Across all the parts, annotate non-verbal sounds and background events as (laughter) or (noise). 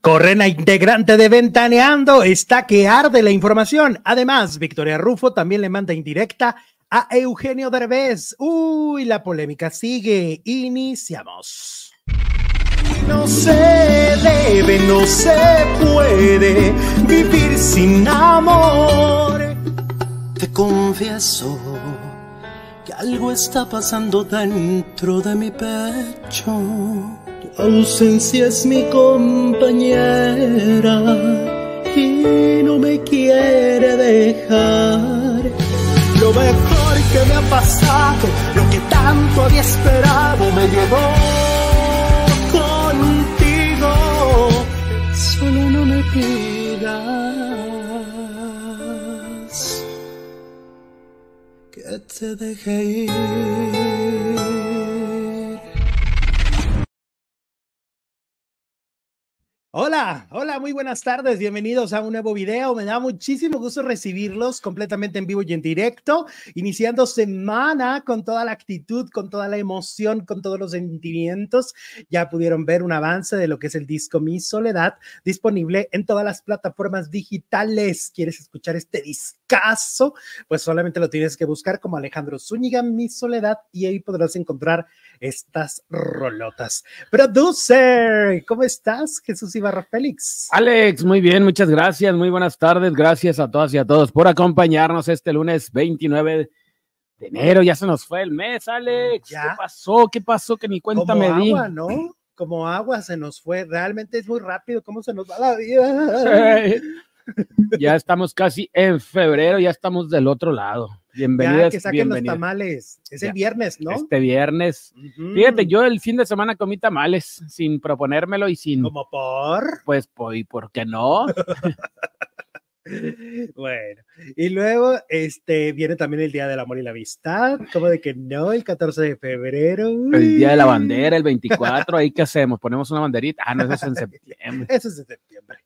Corren a integrante de Ventaneando, está que arde la información. Además, Victoria Rufo también le manda indirecta a Eugenio Derbez. Uy, la polémica sigue. Iniciamos. No se debe, no se puede vivir sin amor. Te confieso que algo está pasando dentro de mi pecho. Ausencia es mi compañera y no me quiere dejar. Lo mejor que me ha pasado, lo que tanto había esperado, me llegó contigo. Solo no me pidas que te deje ir. Hola, hola, muy buenas tardes, bienvenidos a un nuevo video. Me da muchísimo gusto recibirlos completamente en vivo y en directo, iniciando semana con toda la actitud, con toda la emoción, con todos los sentimientos. Ya pudieron ver un avance de lo que es el disco Mi Soledad, disponible en todas las plataformas digitales. ¿Quieres escuchar este discazo? Pues solamente lo tienes que buscar como Alejandro Zúñiga, Mi Soledad, y ahí podrás encontrar estas rolotas. Producer, ¿cómo estás, Jesús Ibarra Félix? Alex, muy bien, muchas gracias, muy buenas tardes, gracias a todas y a todos por acompañarnos este lunes 29 de enero, ya se nos fue el mes, Alex. Ya. ¿Qué pasó? ¿Qué pasó? Que ni cuenta Como me di. agua, ¿no? Como agua se nos fue. Realmente es muy rápido cómo se nos va la vida. Ya estamos casi en febrero, ya estamos del otro lado. Ya, Bienvenidas, que saquen los tamales. Es el Ya. viernes, ¿no? Este viernes. Fíjate, yo el fin de semana comí tamales sin proponérmelo y sin, Como por. pues, po- ¿y por qué no? (laughs) Bueno, y luego este viene también el Día del Amor y la Amistad, como de que no, el 14 de febrero. El día de la bandera, el 24, ahí qué hacemos, ponemos una banderita. Ah, no, eso es en (laughs) septiembre. Eso es en septiembre.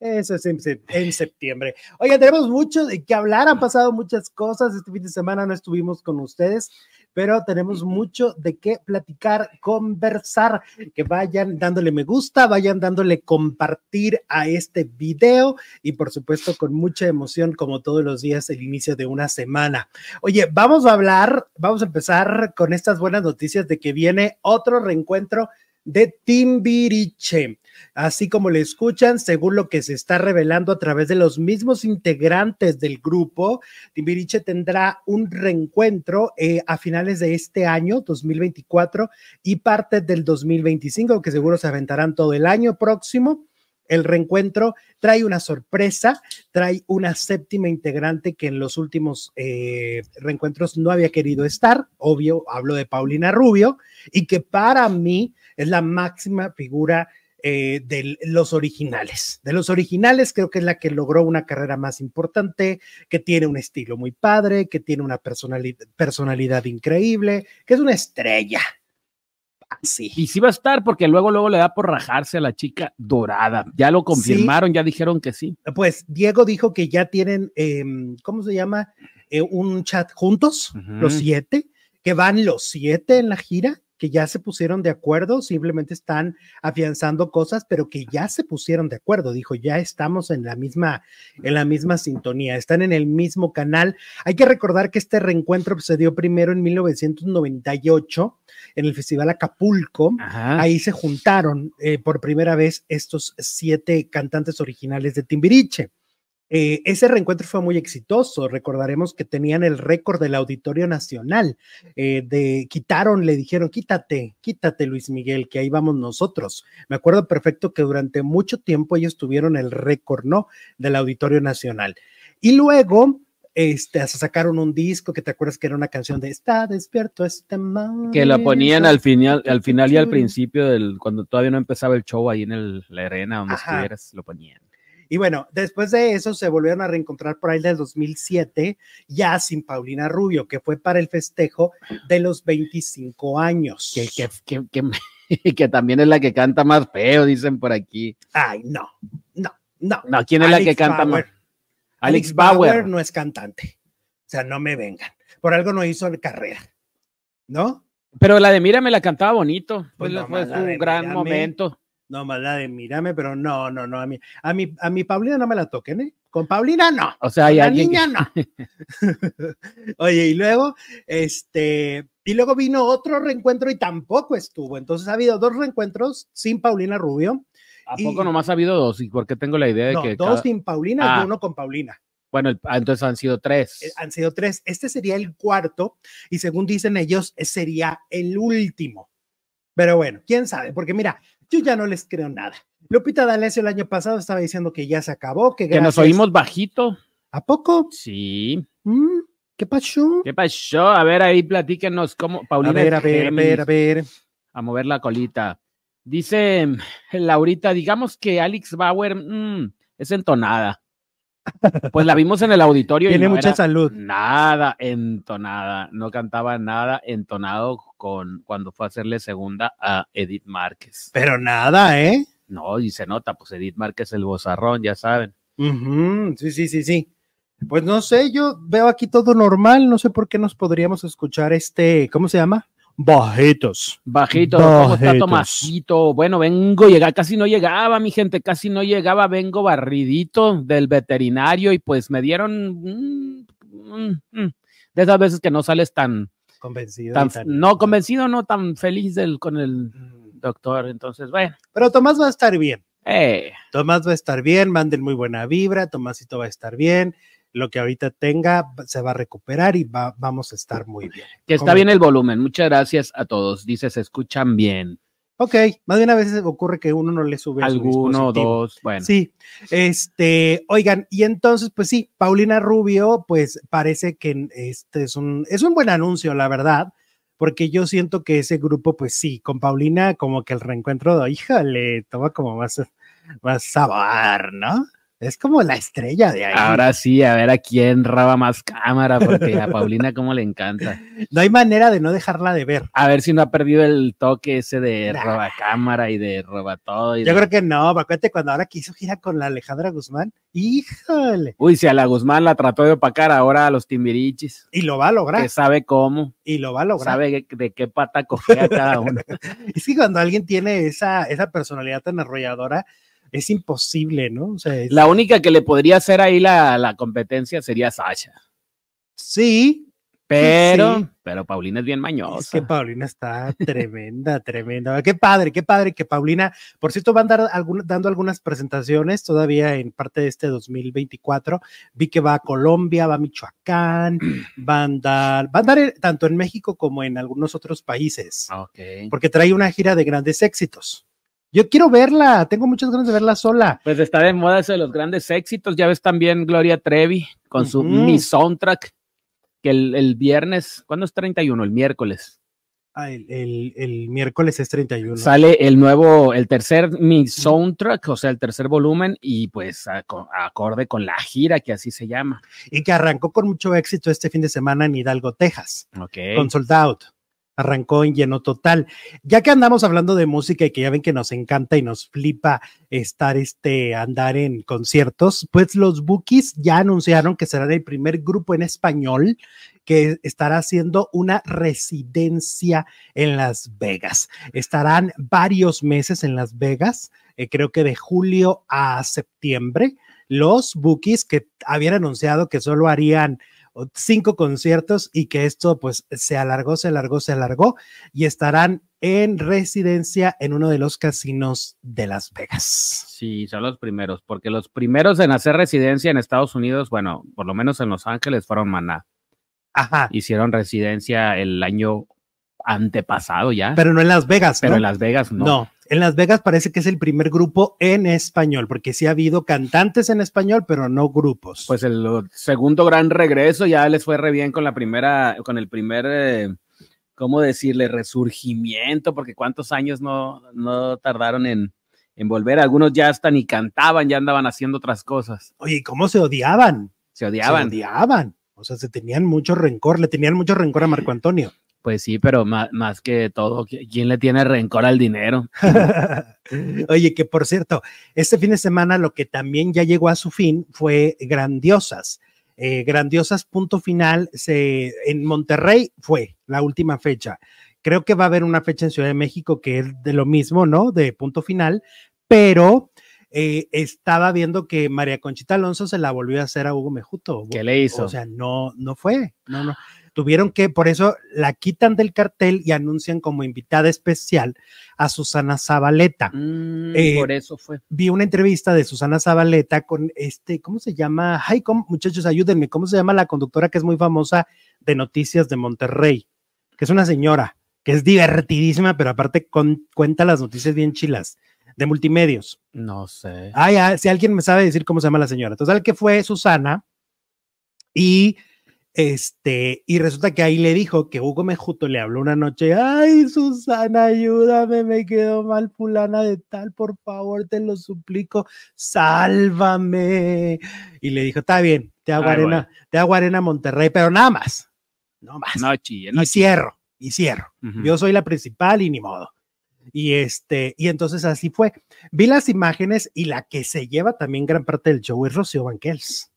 Eso es en, sep- en septiembre. Oigan, tenemos mucho de qué hablar, han pasado muchas cosas. Este fin de semana no estuvimos con ustedes, pero tenemos mucho de qué platicar, conversar. Que vayan dándole me gusta, vayan dándole compartir a este video y, por supuesto, con mucha emoción, como todos los días, el inicio de una semana. Oye, vamos a hablar, vamos a empezar con estas buenas noticias de que viene otro reencuentro de Timbiriche. Así como le escuchan, según lo que se está revelando a través de los mismos integrantes del grupo, Timbiriche tendrá un reencuentro eh, a finales de este año, 2024, y parte del 2025, que seguro se aventarán todo el año próximo. El reencuentro trae una sorpresa, trae una séptima integrante que en los últimos eh, reencuentros no había querido estar, obvio, hablo de Paulina Rubio, y que para mí es la máxima figura eh, de los originales. De los originales creo que es la que logró una carrera más importante, que tiene un estilo muy padre, que tiene una personalidad, personalidad increíble, que es una estrella. Así. Y sí va a estar porque luego, luego le da por rajarse a la chica dorada. Ya lo confirmaron, ya dijeron que sí. Pues Diego dijo que ya tienen, eh, ¿cómo se llama? Eh, un chat juntos, los siete, que van los siete en la gira, que ya se pusieron de acuerdo, simplemente están afianzando cosas, pero que ya se pusieron de acuerdo. Dijo, ya estamos en la misma, en la misma sintonía, están en el mismo canal. Hay que recordar que este reencuentro se dio primero en 1998 en el Festival Acapulco. Ajá. Ahí se juntaron eh, por primera vez estos siete cantantes originales de Timbiriche. Eh, ese reencuentro fue muy exitoso. Recordaremos que tenían el récord del Auditorio Nacional. eh, de quitaron, le dijeron, quítate, quítate, Luis Miguel, que ahí vamos nosotros. Me acuerdo perfecto que durante mucho tiempo ellos tuvieron el récord, ¿no? Del Auditorio Nacional. Y luego, este, hasta sacaron un disco que te acuerdas que era una canción de Está despierto este man. Que la ponían al final, al final y al principio del, cuando todavía no empezaba el show ahí en el, la arena donde Ajá. estuvieras, lo ponían. Y bueno, después de eso se volvieron a reencontrar por ahí del 2007, ya sin Paulina Rubio, que fue para el festejo de los 25 años. Que, que, que, que, (laughs) que también es la que canta más feo, dicen por aquí. Ay, no, no, no. No, ¿quién es la Alex que canta Bauer. más? Alex Bauer. no es cantante. O sea, no me vengan. Por algo no hizo carrera, ¿no? Pero la de Mírame la cantaba bonito. Pues Pues no fue de gran Mírame. momento. No, la de mírame, pero no, no, no, a mí, a mi, a mi Paulina no me la toquen, ¿eh? Con Paulina no. O sea, hay alguien niña no. (laughs) (laughs) Oye, y luego, este, y luego vino otro reencuentro y tampoco estuvo. Entonces ha habido dos reencuentros sin Paulina Rubio. ¿A y- poco nomás ha habido dos? ¿Y por qué tengo la idea de No, que dos cada- sin Paulina Ah. y uno con Paulina. Bueno, ah, entonces han sido tres. Eh, Han sido tres. Este sería el cuarto y según dicen ellos, sería el último. Pero bueno, quién sabe, porque mira, yo ya no les creo nada. Lupita D'Alessio el año pasado estaba diciendo que ya se acabó, que, que nos oímos bajito. ¿A poco? Sí. Mm, ¿Qué pasó? ¿Qué pasó? A ver, ahí platíquenos cómo. A Paulina ver, a ver, a ver, a ver. a mover la colita. Dice Laurita, digamos que Alex Bauer mm, es entonada. Pues la vimos en el auditorio. y Tiene no mucha salud. Nada entonada. No cantaba nada entonado con cuando fue a hacerle segunda a Edith Márquez. Pero nada, ¿eh? No, y se nota, pues Edith Márquez el bozarrón, ya saben. Sí, sí, sí, sí. Pues no sé, yo veo aquí todo normal, no sé por qué nos podríamos escuchar este, ¿cómo se llama? Bajitos. Bajito, ¿cómo está Bajitos. Tomasito? Bueno, vengo, llega, casi no llegaba, mi gente, casi no llegaba, vengo barridito del veterinario y pues me dieron mm, mm, mm, de esas veces que no sales tan, Convencido. tan y tan- no convencido, no tan feliz del, con el doctor. Entonces, bueno, Pero Tomás va a estar bien. eh, Tomás va a estar bien, manden muy buena vibra, Tomásito va a estar bien, lo que ahorita tenga se va a recuperar y va- vamos a estar muy bien. que está ¿Cómo? bien el volumen. Muchas gracias a todos. Dice, se escuchan bien. Ok, más bien a veces ocurre que uno no le sube Alguno, dos, bueno. Sí, este, oigan, y entonces, pues sí, Paulina Rubio, pues parece que este es un, es un buen anuncio, la verdad, porque yo siento que ese grupo, pues sí, con Paulina, como que el reencuentro, híjole, toma como más, más sabor, ¿no? Es como la estrella de ahí. Ahora sí, a ver a quién raba más cámara, porque a Paulina como le encanta. (laughs) No hay manera de no dejarla de ver. A ver si no ha perdido el toque ese de Nah. roba cámara y de roba todo. y Yo de- creo que no, acuérdate cuando ahora quiso gira con la Alejandra Guzmán, híjole, Uy, si a la Guzmán la trató de opacar ahora a los timbirichis, y lo va a lograr, que sabe cómo, y lo va a lograr. sabe de qué pata cogea cada uno. (laughs) Es que cuando alguien tiene esa, esa personalidad tan arrolladora, es imposible, ¿no? O sea, es- La única que le podría hacer ahí la, la competencia sería Sasha. sí, Pero, Sí. pero Paulina es bien mañosa. es que Paulina está tremenda, (laughs) tremenda. Qué padre, qué padre que Paulina, por cierto, van a dar algún- dando algunas presentaciones todavía en parte de este 2024. Vi que va a Colombia, va a Michoacán, (clears throat) va a andar, va a en- tanto en México como en algunos otros países. Ok. porque trae una gira de grandes éxitos. Yo quiero verla, tengo muchas ganas de verla sola. Pues está de moda eso de los grandes éxitos. Ya ves también Gloria Trevi con su. Mi Soundtrack, que el, el viernes, ¿cuándo es 31? El miércoles. Ah, el, el- el miércoles es 31. Sale el nuevo, el tercer Mi Soundtrack, o sea, el tercer volumen, y pues aco- acorde con la gira, que así se llama. Y que arrancó con mucho éxito este fin de semana en Hidalgo, Texas, Ok. con Sold Out. Arrancó en lleno total. Ya que andamos hablando de música y que ya ven que nos encanta y nos flipa estar este, andar en conciertos, pues los Bookies ya anunciaron que serán el primer grupo en español que estará haciendo una residencia en Las Vegas. Estarán varios meses en Las Vegas, eh, creo que de julio a septiembre. Los Bookies que habían anunciado que solo harían cinco conciertos y que esto pues se alargó, se alargó, se alargó y estarán en residencia en uno de los casinos de Las Vegas. Sí, son los primeros, porque los primeros en hacer residencia en Estados Unidos, bueno, por lo menos en Los Ángeles, fueron Maná. Ajá, Hicieron residencia el año antepasado ya, pero, pero no en Las Vegas, ¿no? en Las Vegas no. No, en Las Vegas parece que es el primer grupo en español, porque sí ha habido cantantes en español, pero no grupos. Pues el segundo gran regreso ya les fue re bien con la primera, con el primer, eh, ¿cómo decirle? Resurgimiento, porque cuántos años no, no tardaron en, en volver. Algunos ya hasta ni cantaban, ya andaban haciendo otras cosas. Oye, ¿cómo se odiaban? Se odiaban. Se odiaban. O sea, se tenían mucho rencor, le tenían mucho rencor a Marco Antonio. Pues sí, pero más, más que todo, ¿qui- ¿quién le tiene rencor al dinero? (laughs) Oye, que por cierto, este fin de semana lo que también ya llegó a su fin fue Grandiosas. Eh, Grandiosas punto final se, en Monterrey fue la última fecha. Creo que va a haber una fecha en Ciudad de México que es de lo mismo, ¿no? De punto final, pero eh, estaba viendo que María Conchita Alonso se la volvió a hacer a Hugo Mejuto. ¿Qué le hizo? O sea, no, no fue, no, no. Tuvieron que, por eso la quitan del cartel y anuncian como invitada especial a Susana Zabaleta. Mm, Eh, por eso fue. Vi una entrevista de Susana Zabaleta con este, ¿cómo se llama? Ay, ¿cómo- muchachos, ayúdenme, ¿cómo se llama la conductora que es muy famosa de Noticias de Monterrey? Que es una señora, que es divertidísima, pero aparte con- cuenta las noticias bien chilas, de multimedios. No sé. Ay, ah, si alguien me sabe decir cómo se llama la señora. Entonces, que fue Susana y este, y resulta que ahí le dijo que Hugo Mejuto le habló una noche, ay, Susana, ayúdame, me quedó mal fulana de tal, por favor, te lo suplico, sálvame. Y le dijo, está bien, te hago Ay, arena, bueno. te hago arena Monterrey, pero nada más, no más. No chille, no y cierro, y cierro. Yo soy la principal y ni modo. Y este, y entonces así fue. Vi las imágenes y la que se lleva también gran parte del show es Rocío Banquels.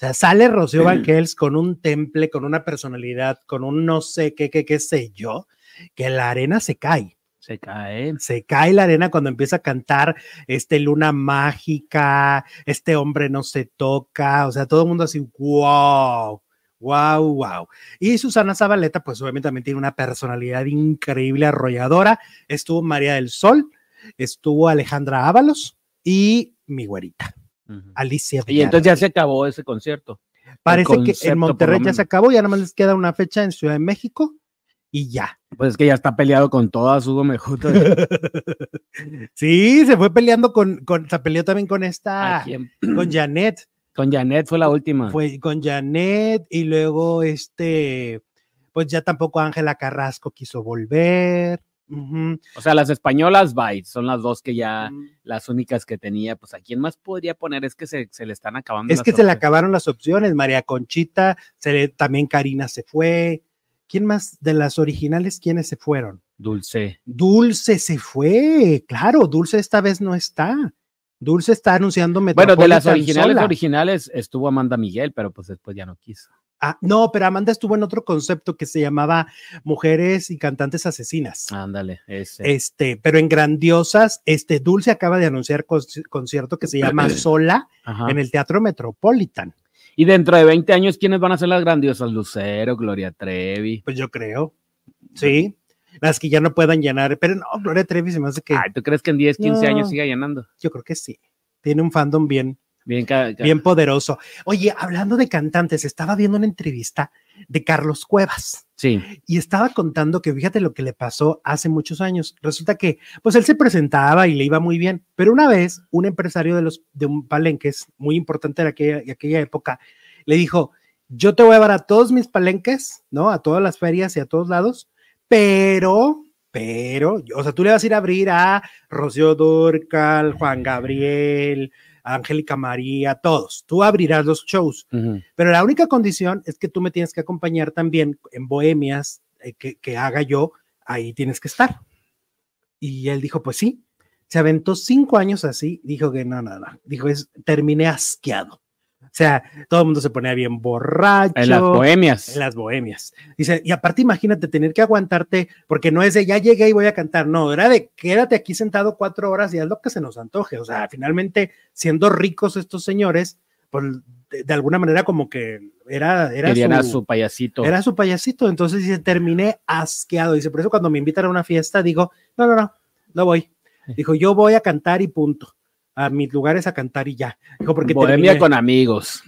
O sea, sale Rocío Banquels con un temple, con una personalidad, con un no sé qué, qué, qué sé yo, que la arena se cae. Se cae. Se cae la arena cuando empieza a cantar este Luna Mágica, este hombre no se toca, o sea, todo el mundo así, wow, wow, wow. Y Susana Zabaleta, pues obviamente también tiene una personalidad increíble, arrolladora. Estuvo María del Sol, estuvo Alejandra Ábalos y mi güerita, Alicia. Y entonces ya se acabó ese concierto. Parece que en Monterrey ya se acabó, ya nada más les queda una fecha en Ciudad de México y ya. Pues es que ya está peleado con todas Hugo Mejuto. (laughs) sí, se fue peleando con, con se peleó también con esta, con (clears throat) Janet, Con Janet fue la última. fue con Janet y luego este, pues ya tampoco Ángela Carrasco quiso volver. O sea, las españolas, bye, son las dos que ya, las únicas que tenía. Pues a quién más podría poner, es que se, se le están acabando. Es las que se le acabaron las opciones, María Conchita, se le- también Karina se fue. ¿Quién más de las originales, quiénes se fueron? Dulce. Dulce se fue, claro, Dulce esta vez no está. Dulce está anunciando Bueno, de las originales, sola. originales estuvo Amanda Miguel, pero pues después ya no quiso. Ah, no, pero Amanda estuvo en otro concepto que se llamaba Mujeres y Cantantes Asesinas. Ándale, ese. Este, pero en grandiosas, este Dulce acaba de anunciar conci- concierto que se llama (clears throat) Sola Ajá. en el Teatro Metropolitan. Y dentro de 20 años, ¿quiénes van a ser las grandiosas? Lucero, Gloria Trevi. Pues yo creo. Sí. Las que ya no puedan llenar, pero no, Gloria Trevi se me hace que Ay, ¿tú crees que en 10, 15 No. años siga llenando? yo creo que sí. Tiene un fandom bien, Bien, bien poderoso. Oye, hablando de cantantes, estaba viendo una entrevista de Carlos Cuevas. Sí. y estaba contando que fíjate lo que le pasó hace muchos años. Resulta que, pues él se presentaba y le iba muy bien, pero una vez un empresario de los de un palenques muy importante de aquella, de aquella época le dijo: Yo te voy a llevar a todos mis palenques, ¿no? A todas las ferias y a todos lados, pero, pero, o sea, tú le vas a ir a abrir a Rocío Durcal, Juan Gabriel, a Angélica María, todos. Tú abrirás los shows. Pero la única condición es que tú me tienes que acompañar también en bohemias eh, que, que haga yo, ahí tienes que estar. Y él dijo, pues sí, se aventó cinco años así, dijo que no, no, no, dijo, es, terminé asqueado. O sea, todo el mundo se ponía bien borracho. En las bohemias. En las bohemias. Dice, y aparte imagínate tener que aguantarte, porque no es de ya llegué y voy a cantar, no, era de quédate aquí sentado cuatro horas y haz lo que se nos antoje. O sea, finalmente, siendo ricos estos señores, pues de, de alguna manera como que era, era a su payasito. era su payasito. Entonces dice, terminé asqueado. Dice, por eso cuando me invitan a una fiesta, digo, no, no, no, no voy. Dijo, yo voy a cantar y punto. A mis lugares a cantar y ya. Dijo, porque Bohemia terminé- con amigos.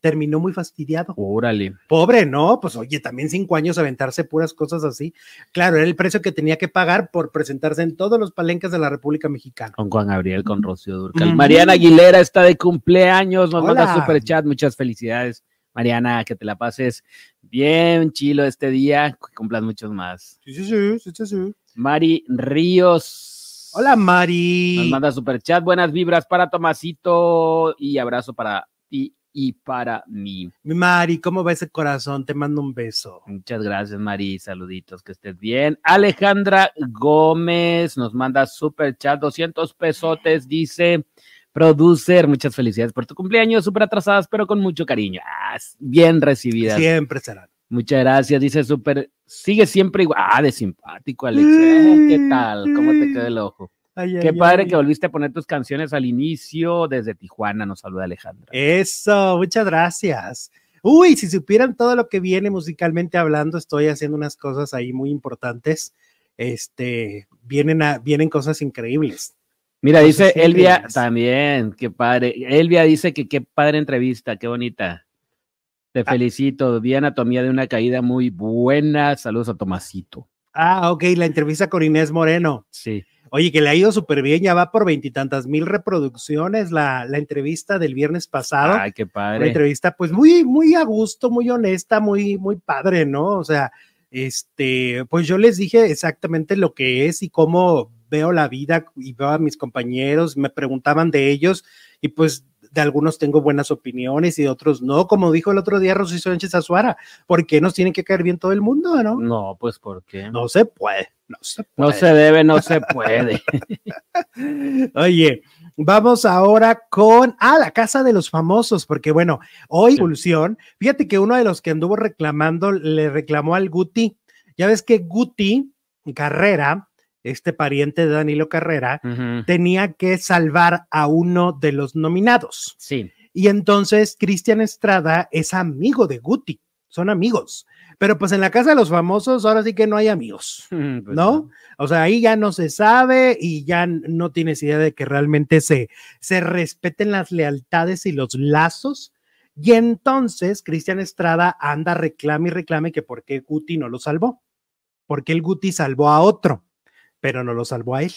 terminó muy fastidiado. Órale. Pobre, ¿no? Pues oye, también cinco años aventarse puras cosas así. Claro, era el precio que tenía que pagar por presentarse en todos los palenques de la República Mexicana. Con Juan Gabriel, con Rocío Durcal. Mariana Aguilera está de cumpleaños. Nos manda super chat. Muchas felicidades. Mariana, que te la pases bien chilo este día. Que cumplas muchos más. Sí, sí, sí, sí, sí. Mari Ríos. Hola, Mari. Nos manda super chat. Buenas vibras para Tomasito y abrazo para ti y para mí. Mi Mari, ¿cómo va ese corazón? Te mando un beso. Muchas gracias, Mari. Saluditos, que estés bien. Alejandra Gómez nos manda super chat, 200 pesotes, dice producer. Muchas felicidades por tu cumpleaños, súper atrasadas, pero con mucho cariño. Ah, bien recibidas. Siempre serán. Muchas gracias, dice super sigue siempre igual. Ah, de simpático, Alex. Eh, ¿Qué tal? ¿Cómo te queda el ojo? Ay, Qué ay, padre ay. que volviste a poner tus canciones al inicio desde Tijuana, nos saluda Alejandra. Eso, muchas gracias. Uy, si supieran todo lo que viene musicalmente hablando, estoy haciendo unas cosas ahí muy importantes. Este, vienen, a, vienen cosas increíbles. Mira, Cosas dice Elvia también, qué padre. Elvia dice que qué padre entrevista, qué bonita. Te Ah. felicito, vi anatomía de una caída muy buena. Saludos a Tomasito. Ah, ok, la entrevista con Inés Moreno. Sí. Oye, que le ha ido súper bien, ya va por veintitantas mil reproducciones la, la entrevista del viernes pasado. Ay, qué Una padre. entrevista, pues muy, muy a gusto, muy honesta, muy, muy padre, ¿no? O sea, este, pues yo les dije exactamente lo que es y cómo veo la vida y veo a mis compañeros, me preguntaban de ellos y pues de algunos tengo buenas opiniones y de otros no, como dijo el otro día Rosy Sánchez Azuara, ¿por qué nos tiene que caer bien todo el mundo, no? No, pues ¿por qué? No se puede, no se No puede. se debe, no se puede. (laughs) Oye, vamos ahora con ah, la casa de los famosos, porque bueno, hoy Sí. Pulsión, fíjate que uno de los que anduvo reclamando le reclamó al Guti. Ya ves que Guti Carrera, este pariente de Danilo Carrera, tenía que salvar a uno de los nominados. Sí. Y entonces Cristian Estrada es amigo de Guti, son amigos. Pero pues en la casa de los famosos ahora sí que no hay amigos. (laughs) Pues ¿no? O sea, ahí ya no se sabe y ya no tienes idea de que realmente se, se respeten las lealtades y los lazos. Y entonces Cristian Estrada anda reclame y reclame que por qué Guti no lo salvó. Porque el Guti salvó a otro, pero no lo salvó a él.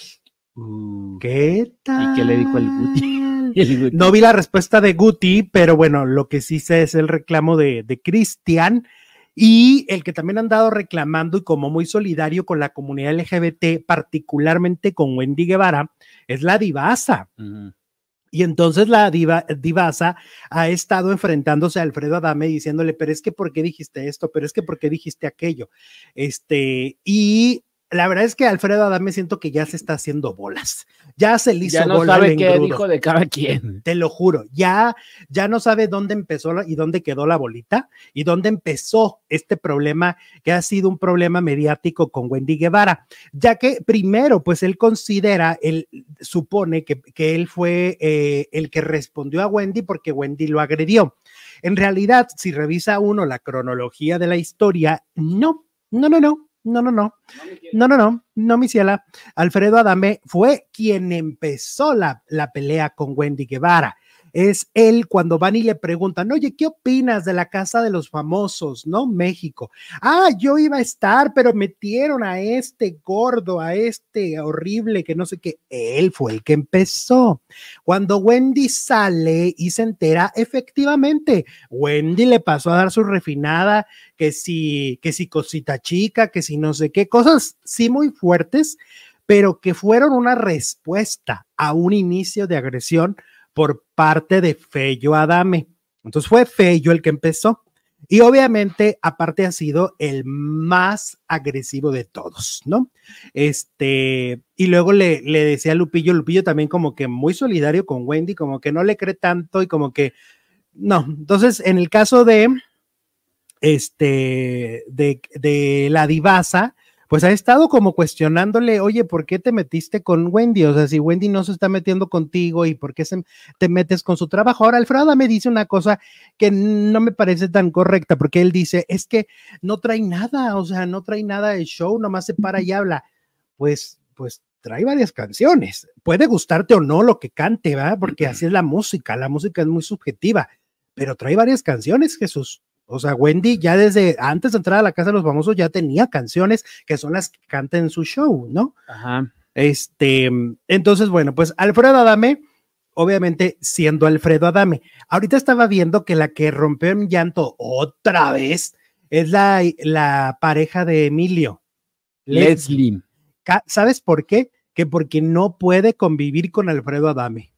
Uh, ¿Qué tal? qué le dijo el Guti? (laughs) el Guti. No vi la respuesta de Guti, pero bueno, lo que sí sé es el reclamo de, de Cristian y el que también han dado reclamando y como muy solidario con la comunidad LGBT, particularmente con Wendy Guevara, es la divasa. Y entonces la diva, divasa ha estado enfrentándose a Alfredo Adame diciéndole, pero es que ¿por qué dijiste esto? Pero es que ¿por qué dijiste aquello? Este, y la verdad es que Alfredo Adame siento que ya se está haciendo bolas. Ya se le hizo Ya no bola sabe qué engrudo. dijo de cada quien. Te lo juro, ya, ya no sabe dónde empezó y dónde quedó la bolita y dónde empezó este problema que ha sido un problema mediático con Wendy Guevara, ya que primero, pues él considera, él supone que, que él fue eh, el que respondió a Wendy porque Wendy lo agredió. En realidad, si revisa uno la cronología de la historia, no, no, no, no. No, no, no, no, no, no, no, mi ciela. Alfredo Adame fue quien empezó la, la pelea con Wendy Guevara. Es él cuando van y le preguntan, oye, ¿qué opinas de la casa de los famosos, no? México. Ah, yo iba a estar, pero metieron a este gordo, a este horrible, que no sé qué. Él fue el que empezó. Cuando Wendy sale y se entera, efectivamente, Wendy le pasó a dar su refinada, que si, que si cosita chica, que si no sé qué, cosas sí muy fuertes, pero que fueron una respuesta a un inicio de agresión por parte de Fello Adame. Entonces fue Fello el que empezó. Y obviamente, aparte ha sido el más agresivo de todos, ¿no? Este, y luego le, le decía a Lupillo, Lupillo también como que muy solidario con Wendy, como que no le cree tanto y como que, no. Entonces, en el caso de, este, de, de la divasa, pues ha estado como cuestionándole, oye, ¿por qué te metiste con Wendy? O sea, si Wendy no se está metiendo contigo y por qué te metes con su trabajo. Ahora, Alfredo me dice una cosa que no me parece tan correcta, porque él dice, es que no trae nada, o sea, no trae nada de show, nomás se para y habla. Pues, pues trae varias canciones. Puede gustarte o no lo que cante, ¿verdad? Porque así es la música, la música es muy subjetiva, pero trae varias canciones, Jesús. O sea, Wendy ya desde antes de entrar a la casa de los famosos ya tenía canciones que son las que canta en su show, ¿no? Ajá. Este, entonces, bueno, pues Alfredo Adame, obviamente siendo Alfredo Adame. Ahorita estaba viendo que la que rompió en llanto otra vez es la, la pareja de Emilio. Leslie. ¿Sabes por qué? Que porque no puede convivir con Alfredo Adame.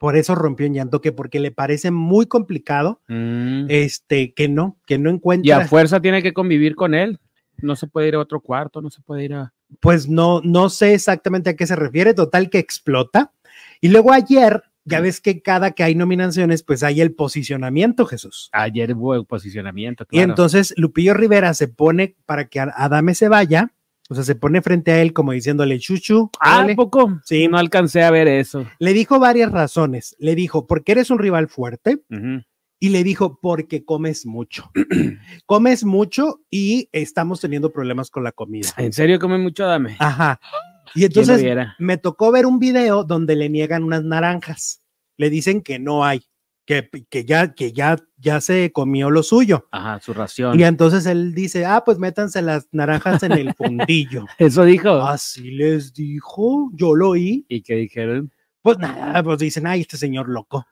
Por eso rompió en llanto, que porque le parece muy complicado, Mm. este, que no, que no Y encuentra. a fuerza tiene que convivir con él. No se puede ir a otro cuarto, no se puede ir a. pues no, no sé exactamente a qué se refiere, total que explota. Y luego ayer ya ves que cada que hay nominaciones, pues hay el posicionamiento, Jesús. Ayer hubo posicionamiento. Y entonces Lupillo Rivera se pone para que Adame se vaya, o sea, se pone frente a él como diciéndole chuchu. Ah, poco? Sí. No alcancé a ver eso. Le dijo varias razones. Le dijo, porque eres un rival fuerte. Y le dijo, porque comes mucho. (clears throat) comes mucho y estamos teniendo problemas con la comida. (laughs) ¿En serio come mucho, Adame? Ajá. Y entonces me tocó ver un video donde le niegan unas naranjas. Le dicen que no hay, que, que, ya, que ya, ya se comió lo suyo. Ajá, su ración. Y entonces él dice, ah, pues métanse las naranjas en el fundillo. (laughs) Eso dijo. Así les dijo, yo lo oí. ¿Y qué dijeron? Pues nada, pues dicen, ay, este señor loco.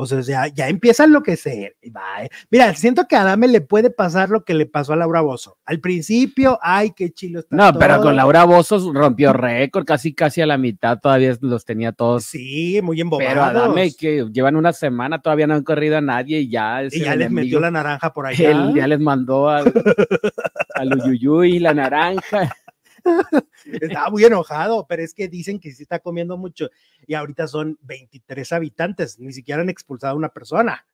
O sea, ya empieza a enloquecer. Eh. Mira, siento que a Adame le puede pasar lo que le pasó a Laura Bozo. Al principio, ay, qué chilo está. No, pero con Laura Bozo rompió récord, casi casi a la mitad todavía los tenía todos. Sí, muy embobados. Pero Adame, que llevan una semana, todavía no han corrido a nadie y ya. Y ya les metió la naranja por. Él ya les mandó a, a y la naranja. (laughs) Estaba muy enojado, pero es que dicen que sí está comiendo mucho y ahorita son 23 habitantes, ni siquiera han expulsado a una persona.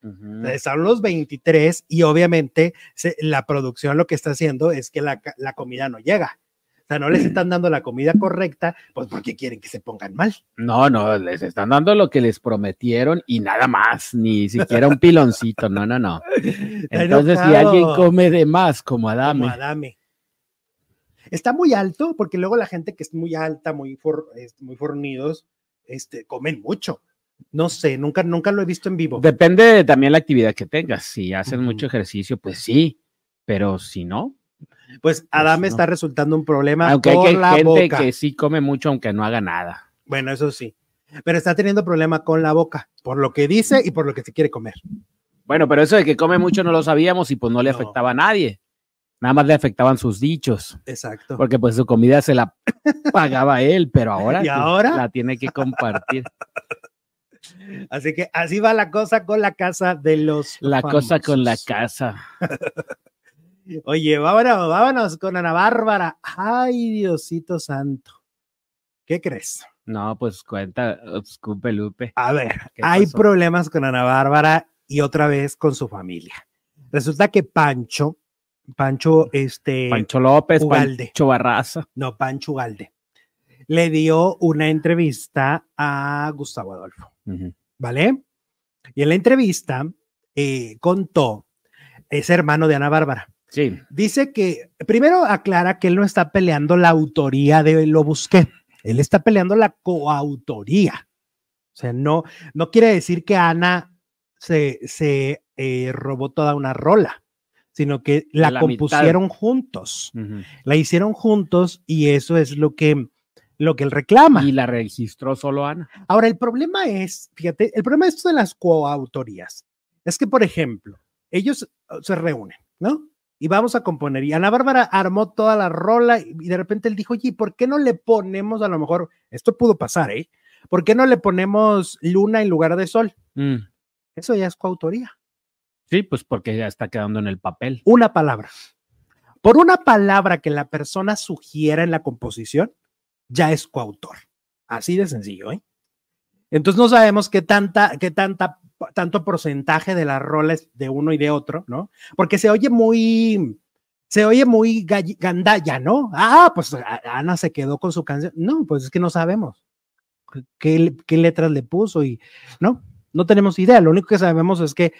Están los 23 y obviamente la producción lo que está haciendo es que la, comida no llega. O sea, no les (clears throat) están dando la comida correcta, pues porque quieren que se pongan mal. No, no, les están dando lo que les prometieron y nada más, ni siquiera un piloncito, no, no, no. (laughs) Entonces, si alguien come de más, como Adame, como Adame Está muy alto porque luego la gente que es muy alta, muy, muy fornidos, este, comen mucho. No sé, nunca, nunca lo he visto en vivo. Depende de también la actividad que tengas. Si haces mucho ejercicio, pues sí, pero si no. Pues, pues Adame está resultando un problema aunque hay gente que sí come mucho aunque no haga nada. Bueno, eso sí. Pero está teniendo problema con la boca, por lo que dice y por lo que se quiere comer. Bueno, pero eso de que come mucho no lo sabíamos y pues no le afectaba a nadie. Nada más le afectaban sus dichos. Exacto. Porque pues su comida se la (coughs) pagaba él, pero ahora, ¿Y ahora? la tiene que compartir. (laughs) Así que así va la cosa con la casa de los. La cosa con la casa. (laughs) Oye, vámonos, vámonos con Ana Bárbara. Ay, Diosito Santo. ¿Qué crees? No, pues cuenta, escupe Lupe. A ver, hay problemas con Ana Bárbara y otra vez con su familia. Resulta que Pancho, Pancho, este. Pancho López, Pancho Barraza. No, Pancho Galde. Le dio una entrevista a Gustavo Adolfo. ¿Vale? Y en la entrevista eh, contó, es hermano de Ana Bárbara. Sí. Dice que, primero aclara que él no está peleando la autoría de Lo Busqué, él está peleando la coautoría. O sea, no, no quiere decir que Ana se, se eh, robó toda una rola sino que la, compusieron juntos, la hicieron juntos y eso es lo que, lo que él reclama. Y la registró solo Ana. Ahora, el problema es, fíjate, el problema es esto de las coautorías. Es que, por ejemplo, ellos uh, se reúnen, ¿no? Y vamos a componer. Y Ana Bárbara armó toda la rola y de repente él dijo, oye, ¿por qué no le ponemos, a lo mejor, esto pudo pasar, ¿eh? ¿Por qué no le ponemos luna en lugar de sol? Mm. Eso ya es coautoría. Sí, pues porque ya está quedando en el papel. Una palabra. Por una palabra que la persona sugiera en la composición, ya es coautor. Así de sencillo, ¿eh? Entonces no sabemos qué tanta, qué tanta, tanto porcentaje de las roles de uno y de otro, ¿no? Porque se oye muy, se oye muy gandalla, ¿no? Ah, pues Ana se quedó con su canción. No, pues es que no sabemos qué, qué letras le puso y, ¿no? No tenemos idea. Lo único que sabemos es que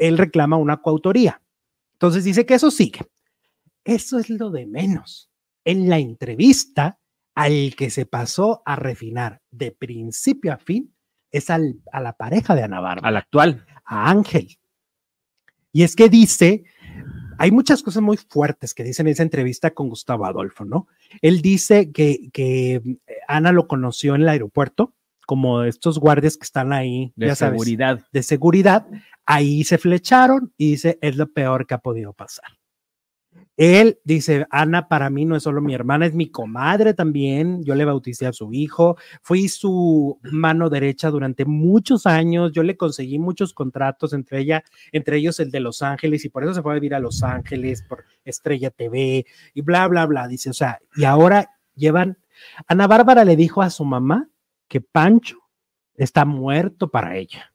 él reclama una coautoría. Entonces dice que eso sigue. Eso es lo de menos. En la entrevista, al que se pasó a refinar de principio a fin es al, a la pareja de Ana Bárbara. Al actual. A Ángel. Y es que dice, hay muchas cosas muy fuertes que dice en esa entrevista con Gustavo Adolfo, ¿no? Él dice que, que Ana lo conoció en el aeropuerto, como estos guardias que están ahí. De seguridad. de seguridad. Ahí se flecharon y dice, es lo peor que ha podido pasar. Él dice, Ana para mí no es solo mi hermana, es mi comadre también. Yo le bauticé a su hijo, fui su mano derecha durante muchos años. Yo le conseguí muchos contratos, entre ella, entre ellos el de Los Ángeles, y por eso se fue a vivir a Los Ángeles por Estrella TV y bla, bla, bla. Dice, o sea, y ahora llevan, Ana Bárbara le dijo a su mamá que Pancho está muerto para ella.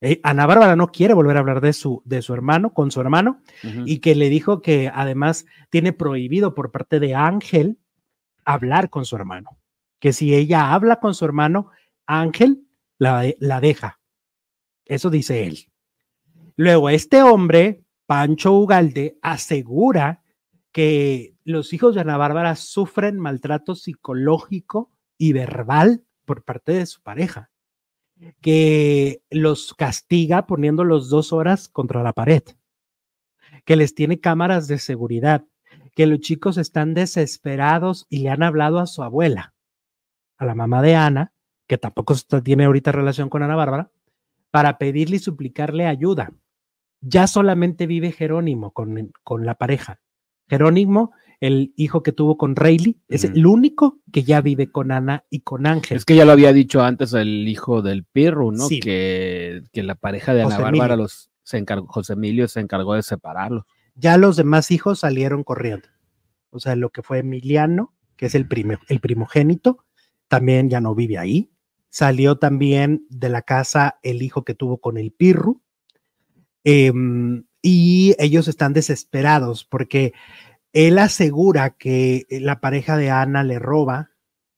Eh, Ana Bárbara no quiere volver a hablar de su, de su hermano, con su hermano, y que le dijo que además tiene prohibido por parte de Ángel hablar con su hermano. Que si ella habla con su hermano, Ángel la, la deja. Eso dice él. Luego, este hombre, Pancho Ugalde, asegura que los hijos de Ana Bárbara sufren maltrato psicológico y verbal por parte de su pareja, que los castiga poniéndolos dos horas contra la pared, que les tiene cámaras de seguridad, que los chicos están desesperados y le han hablado a su abuela, a la mamá de Ana, que tampoco tiene ahorita relación con Ana Bárbara, para pedirle y suplicarle ayuda. Ya solamente vive Jerónimo con, con la pareja. Jerónimo, el hijo que tuvo con Rayleigh, es el único que ya vive con Ana y con Ángel. Es que ya lo había dicho antes el hijo del Pirru, ¿no? Sí. Que, que la pareja de Ana Bárbara Emilio. los se encargó, José Emilio se encargó de separarlos. ya los demás hijos salieron corriendo. O sea, lo que fue Emiliano, que es el, prime- el primogénito, también ya no vive ahí. Salió también de la casa el hijo que tuvo con el Pirru. Em, y ellos están desesperados porque él asegura que la pareja de Ana le roba,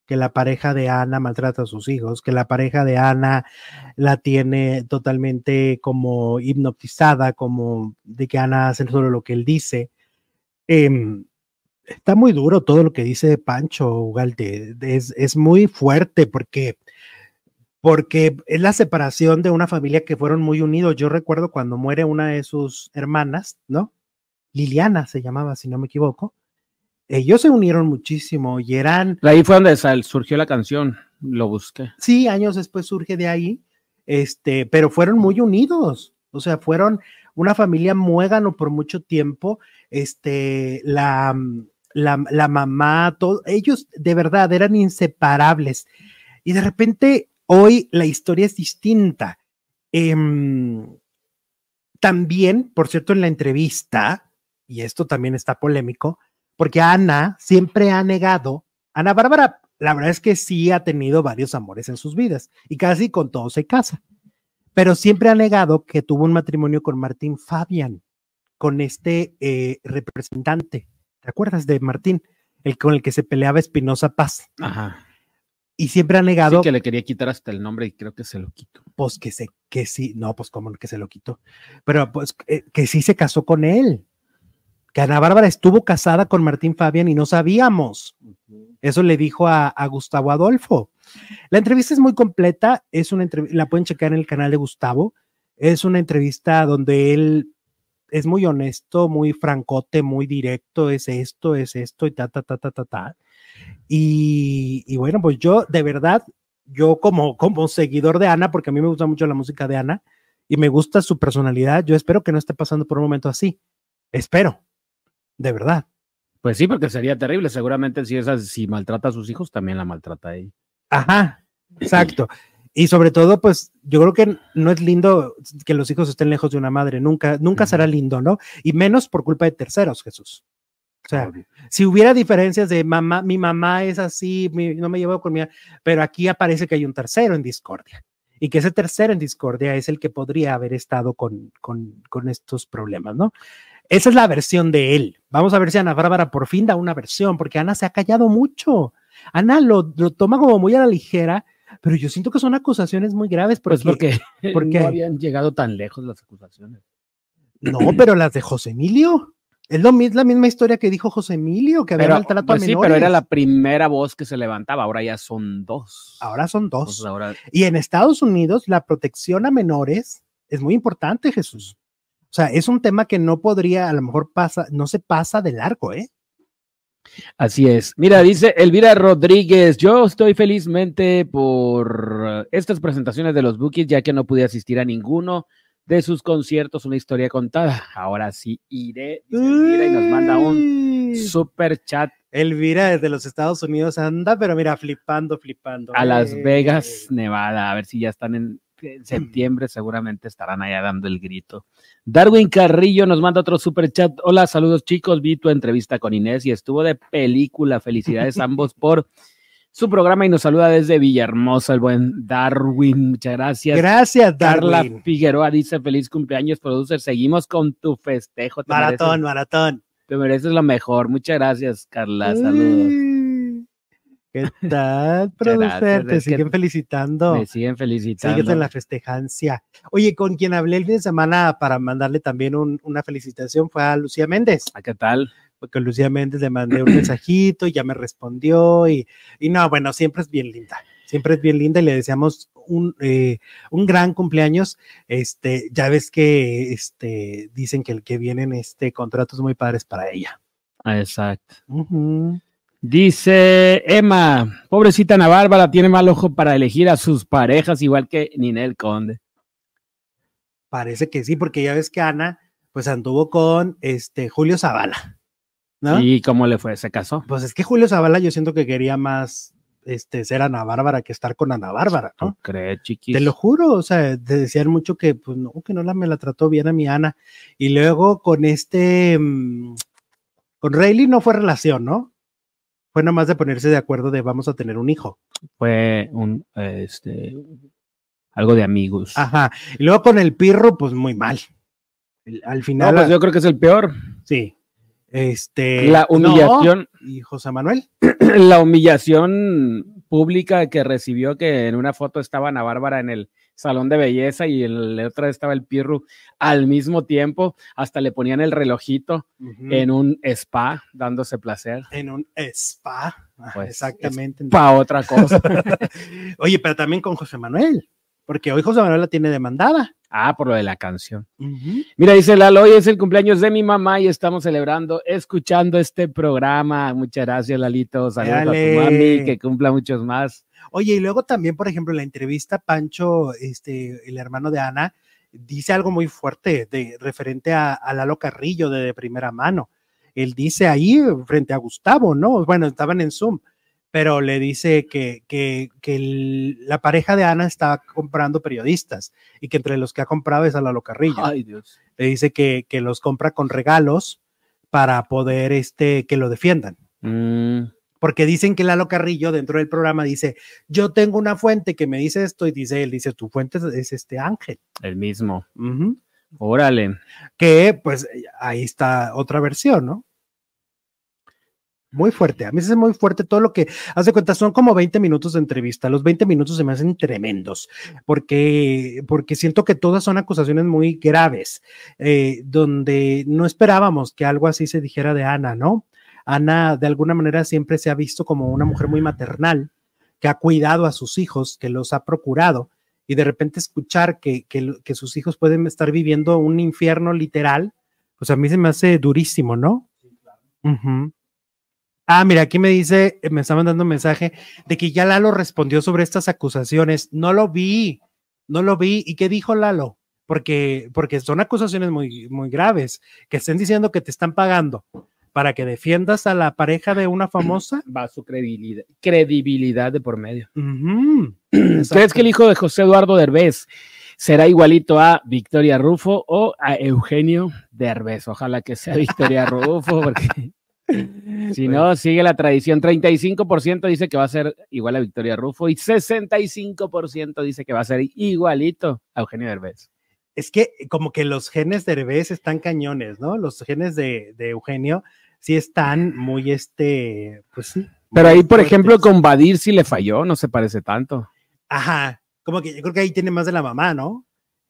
que la pareja de Ana maltrata a sus hijos, que la pareja de Ana la tiene totalmente como hipnotizada, como de que Ana hace solo lo que él dice. Em, está muy duro todo lo que dice Pancho Ugalde, es, es muy fuerte porque, porque es la separación de una familia que fueron muy unidos. Yo recuerdo cuando muere una de sus hermanas, ¿no? Liliana se llamaba, si no me equivoco. Ellos se unieron muchísimo y eran Ahí fue donde sal- surgió la canción, lo busqué. Sí, años después surge de ahí, este, pero fueron muy unidos, o sea, fueron una familia muégano por mucho tiempo, este, la, la, la mamá, todo, ellos de verdad eran inseparables. Y de repente hoy la historia es distinta. Em, también, por cierto, en la entrevista, y esto también está polémico, porque Ana siempre ha negado, Ana Bárbara, la verdad es que sí ha tenido varios amores en sus vidas y casi con todos se casa, pero siempre ha negado que tuvo un matrimonio con Martín Fabian, con este eh, representante. ¿Te acuerdas de Martín? El con el que se peleaba Espinosa Paz. Ajá. Y siempre ha Sí, negado, que le quería quitar hasta el nombre y creo que se lo quitó. pues que se, que sí, no, pues como que se lo quitó, pero pues eh, que sí se casó con él. Que Ana Bárbara estuvo casada con Martín Fabian y no sabíamos. Eso le dijo a, a Gustavo Adolfo. La entrevista es muy completa, es una entrevista, la pueden checar en el canal de Gustavo. Es una entrevista donde él es muy honesto, muy francote, muy directo, es esto, es esto y ta, ta, ta, ta, ta, ta. Y, y bueno, pues yo de verdad, yo como, como seguidor de Ana, porque a mí me gusta mucho la música de Ana y me gusta su personalidad, yo espero que no esté pasando por un momento así. Espero, de verdad. Pues sí, porque sería terrible. Seguramente si esa, si maltrata a sus hijos, también la maltrata a ella. Ajá, exacto. Y sobre todo, pues yo creo que no es lindo que los hijos estén lejos de una madre, nunca, nunca será lindo, ¿no? Y menos por culpa de terceros, Jesús. O sea, si hubiera diferencias de mamá, mi mamá es así, mi- no me llevo con mi, pero aquí aparece que hay un tercero en discordia y que ese tercero en discordia es el que podría haber estado con, con, con estos problemas, ¿no? Esa es la versión de él. Vamos a ver si Ana Bárbara por fin da una versión, porque Ana se ha callado mucho. Ana lo, lo toma como muy a la ligera, pero yo siento que son acusaciones muy graves porque, Pues porque, (laughs) porque- no habían llegado tan lejos las acusaciones. no, pero las de José Emilio. Es lo, la misma historia que dijo José Emilio, que había maltrato pues a sí, menores. pero era la primera voz que se levantaba. Ahora ya son dos. Ahora son dos. Entonces ahora Y en Estados Unidos la protección a menores es muy importante, Jesús. O sea, es un tema que no podría, a lo mejor pasa, no se pasa de largo, ¿eh? Así es. Mira, dice Elvira Rodríguez, yo estoy felizmente por eh, estas presentaciones de los Bookies, ya que no pude asistir a ninguno de sus conciertos, una historia contada. Ahora sí iré, dice Elvira, y nos manda un super chat Elvira desde los Estados Unidos anda, pero mira, flipando, flipando. a Las Eh. Vegas, Nevada, a ver si ya están en, en septiembre, seguramente estarán allá dando el grito. Darwin Carrillo nos manda otro super chat. Hola, saludos chicos, vi tu entrevista con Inés y estuvo de película. Felicidades a ambos (laughs) por su programa y nos saluda desde Villahermosa, el buen Darwin. Muchas gracias. Gracias, Carla Darwin. Figueroa dice feliz cumpleaños, producer. Seguimos con tu festejo. Te Maratón, mereces- maratón. te mereces lo mejor. Muchas gracias, Carla. Saludos. ¿Qué tal, producer? Te siguen felicitando. Me siguen felicitando. Sigues en la festejancia. Oye, con quien hablé el fin de semana para mandarle también un- una felicitación fue a Lucía Méndez. ¿A ¿Qué tal? Porque Lucía Méndez le mandé un mensajito y ya me respondió. Y, y no, bueno, siempre es bien linda. Siempre es bien linda y le deseamos un, eh, un gran cumpleaños. Este, ya ves que este, dicen que el que vienen este, contratos muy padres para ella. Ah, Exacto. Dice Emma, pobrecita Ana Bárbara, tiene mal ojo para elegir a sus parejas, igual que Ninel Conde. Parece que sí, porque ya ves que Ana, pues anduvo con este Julio Zavala, ¿no? ¿Y cómo le fue? ¿Se casó? Pues es que Julio Zavala yo siento que quería más este, ser Ana Bárbara que estar con Ana Bárbara, ¿no? ¿Tú crees, chiquis? Te lo juro, o sea, te decían mucho que, pues no, que no la, me la trató bien a mi Ana. Y luego con este, mm, con Rayleigh no fue relación, ¿no? Fue nomás de ponerse de acuerdo de vamos a tener un hijo. Fue un, este, algo de amigos. Ajá. Y luego con el Pirro, pues muy mal. El- Al No, final, pues yo creo que es el peor. sí. Este. La no, humillación, y José Manuel. (clears throat) la humillación pública que recibió que en una foto estaba Ana Bárbara en el salón de belleza y en la otra estaba el Pirru al mismo tiempo, hasta le ponían el relojito en un spa dándose placer. en un spa. Ah, Pues, Exactamente. Para otra cosa. (laughs) Oye, pero también con José Manuel, porque hoy José Manuel la tiene demandada. ah, por lo de la canción. Mira, dice Lalo, hoy es el cumpleaños de mi mamá y estamos celebrando, escuchando este programa. Muchas gracias, Lalito. Saludos a tu mami, que cumpla muchos más. Oye, y luego también, por ejemplo, en la entrevista, Pancho, este, el hermano de Ana, dice algo muy fuerte de, referente a, a Lalo Carrillo de, de primera mano. Él dice ahí frente a Gustavo, ¿no? Bueno, estaban en Zoom, pero le dice que, que, que el- la pareja de Ana está comprando periodistas y que entre los que ha comprado es a Lalo Carrillo. Ay, Dios. le dice que, que los compra con regalos para poder este, que lo defiendan. Mm, Porque dicen que Lalo Carrillo dentro del programa dice, yo tengo una fuente que me dice esto y dice él, dice, tu fuente es, es este ángel. el mismo. Órale. Que pues ahí está otra versión, ¿no? Muy fuerte, a mí se hace muy fuerte todo lo que hace cuenta, son como 20 minutos de entrevista, los 20 minutos se me hacen tremendos, porque, porque siento que todas son acusaciones muy graves, eh, donde no esperábamos que algo así se dijera de Ana, ¿no? Ana de alguna manera siempre se ha visto como una mujer muy maternal, que ha cuidado a sus hijos, que los ha procurado, y de repente escuchar que, que, que sus hijos pueden estar viviendo un infierno literal, pues a mí se me hace durísimo, ¿no? Ujú. Ah, mira, aquí me dice, eh, me está mandando un mensaje de que ya Lalo respondió sobre estas acusaciones. No lo vi, no lo vi. ¿Y qué dijo Lalo? Porque, porque son acusaciones muy, muy graves, que estén diciendo que te están pagando para que defiendas a la pareja de una famosa. (clears throat) Va su credibilidad, credibilidad de por medio. (clears throat) ¿Crees que el hijo de José Eduardo Derbez será igualito a Victoria Rufo o a Eugenio Derbez? Ojalá que sea Victoria (laughs) Rufo, porque (laughs) si no, sigue la tradición. 35% dice que va a ser igual a Victoria Rufo y 65% dice que va a ser igualito a Eugenio Derbez. Es que como que los genes de Herbés están cañones, ¿no? Los genes de, de Eugenio sí están muy, este, pues sí. Pero ahí, por ejemplo, con Badir sí le falló, no se parece tanto. Ajá, como que yo creo que ahí tiene más de la mamá, ¿no?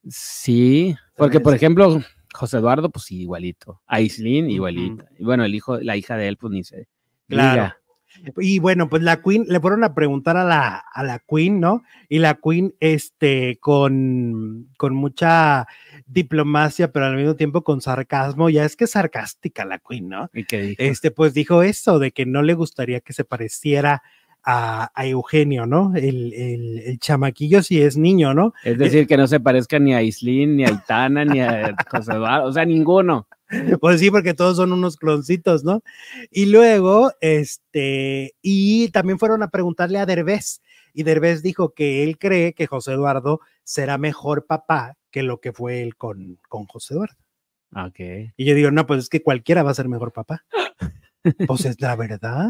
Sí, porque por ejemplo, José Eduardo, pues sí, igualito. Aislinn, Ujú. igualita. Y bueno, el hijo, la hija de él, pues ni se. Claro. diga. Y bueno, pues la Queen, le fueron a preguntar a la, a la Queen, ¿no? Y la Queen, este, con, con mucha diplomacia, pero al mismo tiempo con sarcasmo, ya es que es sarcástica la Queen, ¿no? ¿Y qué dijo? Este, pues dijo eso, de que no le gustaría que se pareciera a, a Eugenio, ¿no? El, el, el chamaquillo si es niño, ¿no? Es decir, que no se parezca ni a Aislinn, ni a Itana, ni a (laughs) José Eduardo, o sea, ninguno. Pues sí, porque todos son unos cloncitos, ¿no? Y luego, este, y también fueron a preguntarle a Derbez, y Derbez dijo que él cree que José Eduardo será mejor papá que lo que fue él con, con José Eduardo. Ok. Y yo digo, no, pues es que cualquiera va a ser mejor papá. (laughs) Pues es la verdad.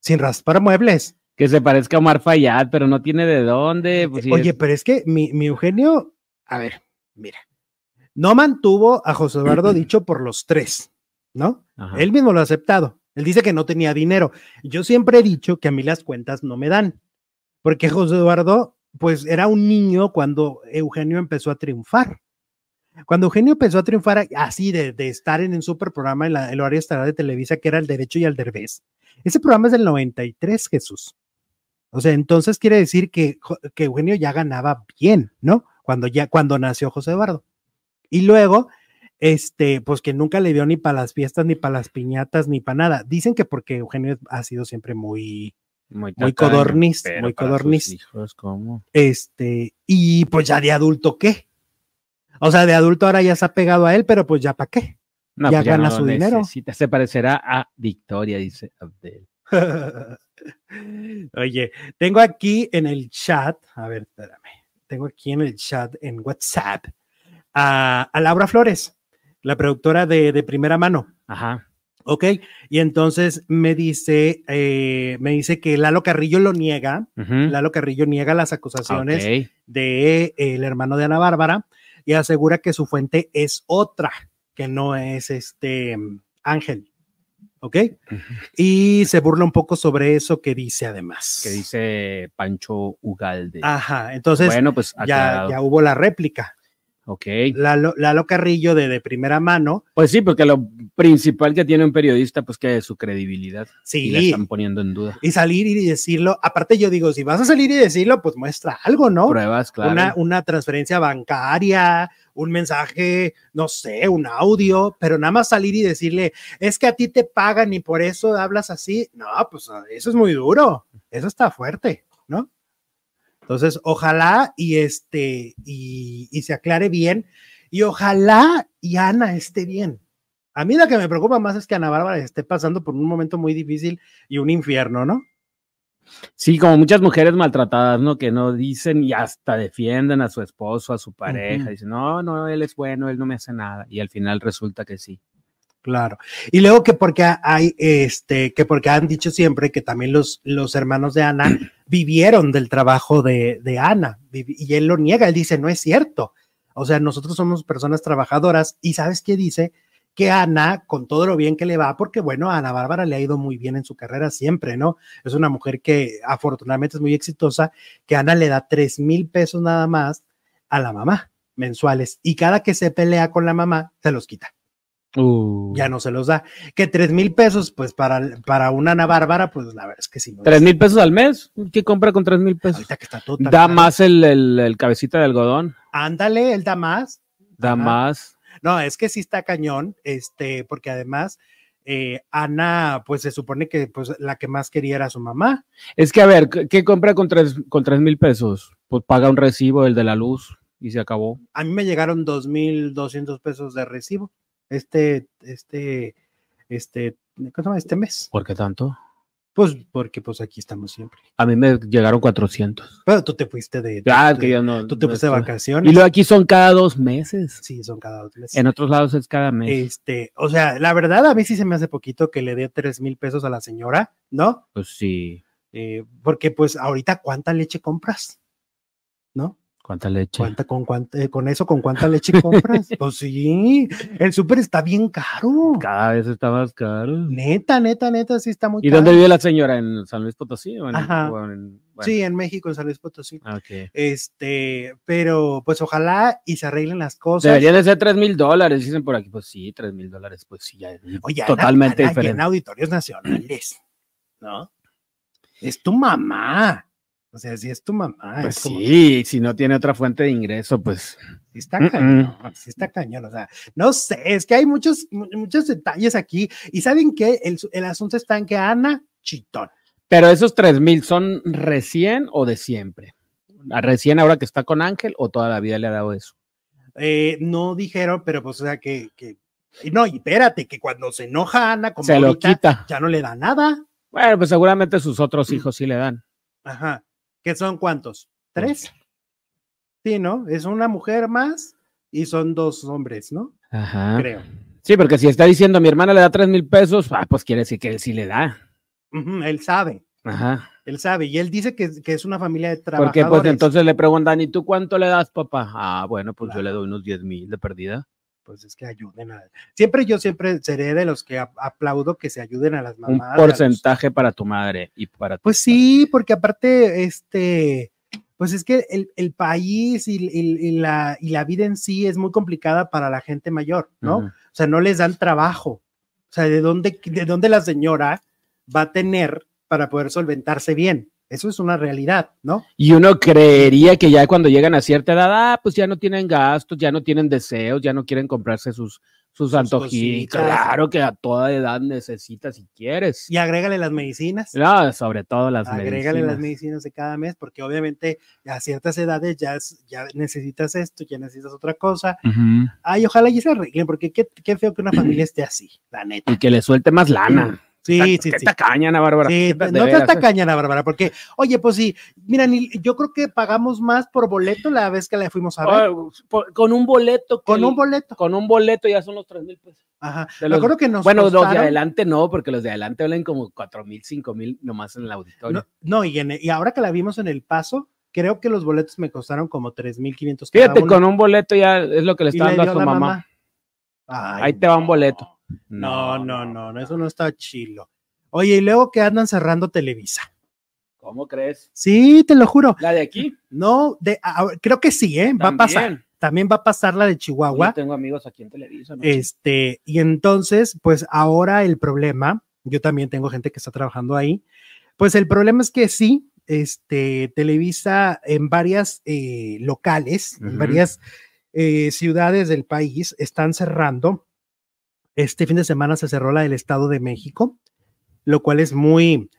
Sin raspar muebles. Que se parezca a Omar Fayad, pero no tiene de dónde. Pues, sí Oye, es- pero es que mi, mi Eugenio, a ver, mira, no mantuvo a José Eduardo (clears throat) dicho por los tres, ¿no? Ajá. Él mismo lo ha aceptado. Él dice que no tenía dinero. Yo siempre he dicho que a mí las cuentas no me dan, porque José Eduardo, pues era un niño cuando Eugenio empezó a triunfar. Cuando Eugenio empezó a triunfar así de, de estar en un super programa en la, el horario estelar de Televisa, que era el Derecho y el Derbez, ese programa es del 93, Jesús. O sea, entonces quiere decir que, Eugenio ya ganaba bien, ¿no? Cuando ya, cuando nació José Eduardo. Y luego, este, pues que nunca le dio ni para las fiestas, ni para las piñatas, ni para nada. Dicen que porque Eugenio ha sido siempre muy, muy codorniz, muy codorniz. hijos, ¿cómo? este, y pues ya de adulto, ¿qué? O sea, de adulto ahora ya se ha pegado a él, pero pues ya para qué. No, Ya pues gana no su dinero. necesita. Se parecerá a Victoria, dice Abdel. (laughs) Oye, tengo aquí en el chat, a ver, espérame, tengo aquí en el chat, en WhatsApp, a, a Laura Flores, la productora de, de primera mano. Ajá. Ok, y entonces me dice, eh, me dice que Lalo Carrillo lo niega. Lalo Carrillo niega las acusaciones de eh, el hermano de Ana Bárbara y asegura que su fuente es otra, que no es este Ángel. ¿Ok? Y se burla un poco sobre eso que dice además. Que dice Pancho Ugalde. Ajá, entonces bueno, pues ya hubo la réplica. Ok. Lalo, Lalo Carrillo de, de primera mano, Pues sí, porque lo principal que tiene un periodista, pues que es su credibilidad. Y la sí, están poniendo en duda. y salir y decirlo. Aparte, yo digo, si vas a salir y decirlo, pues muestra algo, ¿no? Pruebas, claro. una, una transferencia bancaria, un mensaje, no sé, un audio, pero nada más salir y decirle, es que a ti te pagan y por eso hablas así. No, pues eso es muy duro, eso está fuerte, ¿no? Entonces, ojalá y este, y, y se aclare bien, y ojalá y Ana esté bien. A mí lo que me preocupa más es que Ana Bárbara esté pasando por un momento muy difícil y un infierno, ¿no? Sí, como muchas mujeres maltratadas, ¿no? Que no dicen y hasta defienden a su esposo, a su pareja. Ujú. Dicen, no, no, él es bueno, él no me hace nada. Y al final resulta que sí. Claro. Y luego que porque hay, este, que porque han dicho siempre que también los, los hermanos de Ana (clears throat) vivieron del trabajo de, de Ana. Y él lo niega, él dice, no es cierto. O sea, nosotros somos personas trabajadoras y ¿sabes qué dice? Que Ana, con todo lo bien que le va, porque bueno, a Ana Bárbara le ha ido muy bien en su carrera siempre, ¿no? Es una mujer que afortunadamente es muy exitosa, que Ana le da tres mil pesos nada más a la mamá mensuales y cada que se pelea con la mamá, se los quita Uh, ya no se los da. Que tres mil pesos, pues para, para una Ana Bárbara, pues la verdad es que sí. no ¿Tres es- mil pesos al mes? ¿Qué compra con tres mil pesos? Ahorita que está todo Da caro. más el, el, el cabecita de algodón, Ándale, él da más. da Ajá. más. No, es que sí está cañón, este, porque además eh, Ana, pues se supone que pues la que más quería era su mamá. Es que, a ver, ¿qué- ¿qué compra con tres, con tres mil pesos? Pues paga un recibo, el de la luz, y se acabó. A mí me llegaron dos mil doscientos pesos de recibo. Este, este, este, ¿cómo se llama? Este mes. ¿Por qué tanto? Pues porque pues aquí estamos siempre. A mí me llegaron 400. Pero tú te fuiste de, Ah, que yo no. tú te no fuiste de vacaciones. Y luego aquí son cada dos meses. Sí, son cada dos meses. En otros lados es cada mes. Este, o sea, la verdad a mí sí se me hace poquito que le dé tres mil pesos a la señora, ¿no? Pues sí. Eh, porque pues ahorita cuánta leche compras, ¿no? ¿Cuánta leche? ¿Cuánta, con, cuánta, eh, con eso, ¿con cuánta leche compras? (laughs) pues sí, el súper está bien caro. Cada vez está más caro. Neta, neta, neta, sí está muy ¿Y caro. dónde vive la señora? ¿En San Luis Potosí? O en, Ajá. o en- bueno, Sí, en México, en San Luis Potosí. ah. Este, pero pues ojalá y se arreglen las cosas. Deberían de ser tres mil dólares, dicen por aquí. Pues sí, tres mil dólares, pues sí, ya Oye, totalmente Ana diferente. llena auditorios nacionales, ¿no? Es tu mamá. O sea, si es tu mamá. Pues es como- sí, si no tiene otra fuente de ingreso, pues Sí está Mm, cañón, sí está cañón, o sea, no sé, es que hay muchos, mu- muchos detalles aquí y ¿saben qué? El, su- el asunto está en que Ana, chitón. Pero esos tres mil son recién o de siempre. ¿A Recién ahora que está con Ángel o toda la vida le ha dado eso. Eh, no dijeron, pero pues, o sea, que, que, no, y espérate, que cuando se enoja Ana, como Se lo quita. ya no le da nada. Bueno, pues seguramente sus otros hijos sí le dan. Ajá. ¿Qué son cuántos? ¿Tres? Sí, ¿no? Es una mujer más y son dos hombres, ¿no? Ajá. Creo. Sí, porque si está diciendo mi hermana le da tres mil pesos, ah, pues quiere decir que él sí le da. Él sabe. Ajá. Él sabe, y él dice que, que es una familia de Porque trabajadores. pues entonces le preguntan, ¿y tú cuánto le das, papá? Ah, bueno, pues yo le doy unos 10 mil de perdida. Pues es que ayuden a... Siempre yo siempre seré de los que ap- aplaudo que se ayuden a las Un mamás. los- porcentaje para tu madre y para tu Pues sí, porque aparte, este, pues es que el, el país y, y- y la, y la vida en sí es muy complicada para la gente mayor, ¿no? O sea, no les dan trabajo. O sea, ¿de dónde, ¿de dónde la señora va a tener para poder solventarse bien? Eso es una realidad, ¿no? Y uno creería que ya cuando llegan a cierta edad, ah, pues ya no tienen gastos, ya no tienen deseos, ya no quieren comprarse sus, sus antojitos. cositas. Claro que a toda edad necesitas si quieres. Y agrégale las medicinas. No, sobre todo las Agrégale las medicinas. medicinas de cada mes, porque obviamente a ciertas edades ya, es- ya necesitas esto, ya necesitas otra cosa. Ay, ojalá y se arreglen, porque qué, qué feo que una familia esté así, la neta. Y que le suelte más lana. Sí, sí, sí. tacaña, Ana Bárbara. Sí, no ¿eh? tacaña, Ana Bárbara, porque, oye, pues sí, mira, ni- yo creo que pagamos más por boleto la vez que la fuimos a ver. Oh, por- con un boleto. que con un boleto. Con un boleto ya son los tres mil pesos. Ajá. de Me los- acuerdo que nos Bueno, los de adelante no, porque los de adelante valen como cuatro mil, cinco mil nomás en el auditorio. No, no, y, en- y ahora que la vimos en el paso, creo que los boletos me costaron como 3,500 cada Fíjate, uno. con un boleto ya es lo que le está dando a su mamá. Ay, Ahí te va un no. boleto. No, no, no, no, eso no está chilo. Oye, y luego que andan cerrando Televisa. ¿Cómo crees? Sí, te lo juro. La de aquí. No, de, a- creo que sí, ¿eh? Va a pasar. también. Va a pasar la de Chihuahua. Yo tengo amigos aquí en Televisa. ¿no? Este, y entonces, pues ahora el problema, yo también tengo gente que está trabajando ahí, pues el problema es que sí, este, Televisa en varias eh, locales, en varias eh, ciudades del país están cerrando. Este fin de semana se cerró la del Estado de México, lo cual es muy,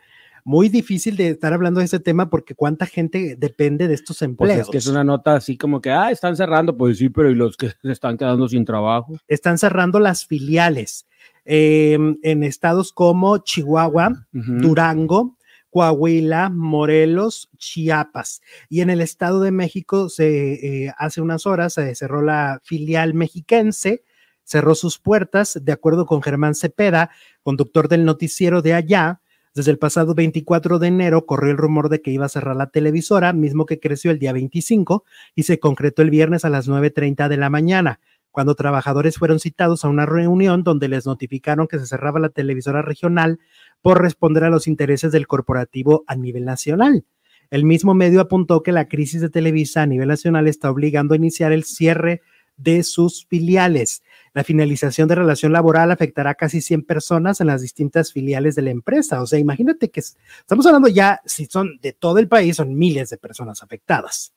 muy difícil de estar hablando de este tema porque cuánta gente depende de estos Pues empleos. es que es una nota así como que, ah, están cerrando. Pues sí, pero ¿y los que se están quedando sin trabajo? están cerrando las filiales eh, en estados como Chihuahua. Durango, Coahuila, Morelos, Chiapas. Y en el Estado de México, se, eh, hace unas horas se cerró la filial mexiquense, cerró sus puertas, de acuerdo con Germán Cepeda, conductor del noticiero de allá. Desde el pasado 24 de enero corrió el rumor de que iba a cerrar la televisora, mismo que creció el día 25 y se concretó el viernes a las 9.30 de la mañana cuando trabajadores fueron citados a una reunión donde les notificaron que se cerraba la televisora regional por responder a los intereses del corporativo a nivel nacional. El mismo medio apuntó que la crisis de Televisa a nivel nacional está obligando a iniciar el cierre de sus filiales. La finalización de relación laboral afectará a casi 100 personas en las distintas filiales de la empresa. O sea, imagínate que es- estamos hablando ya, si son de todo el país, son miles de personas afectadas.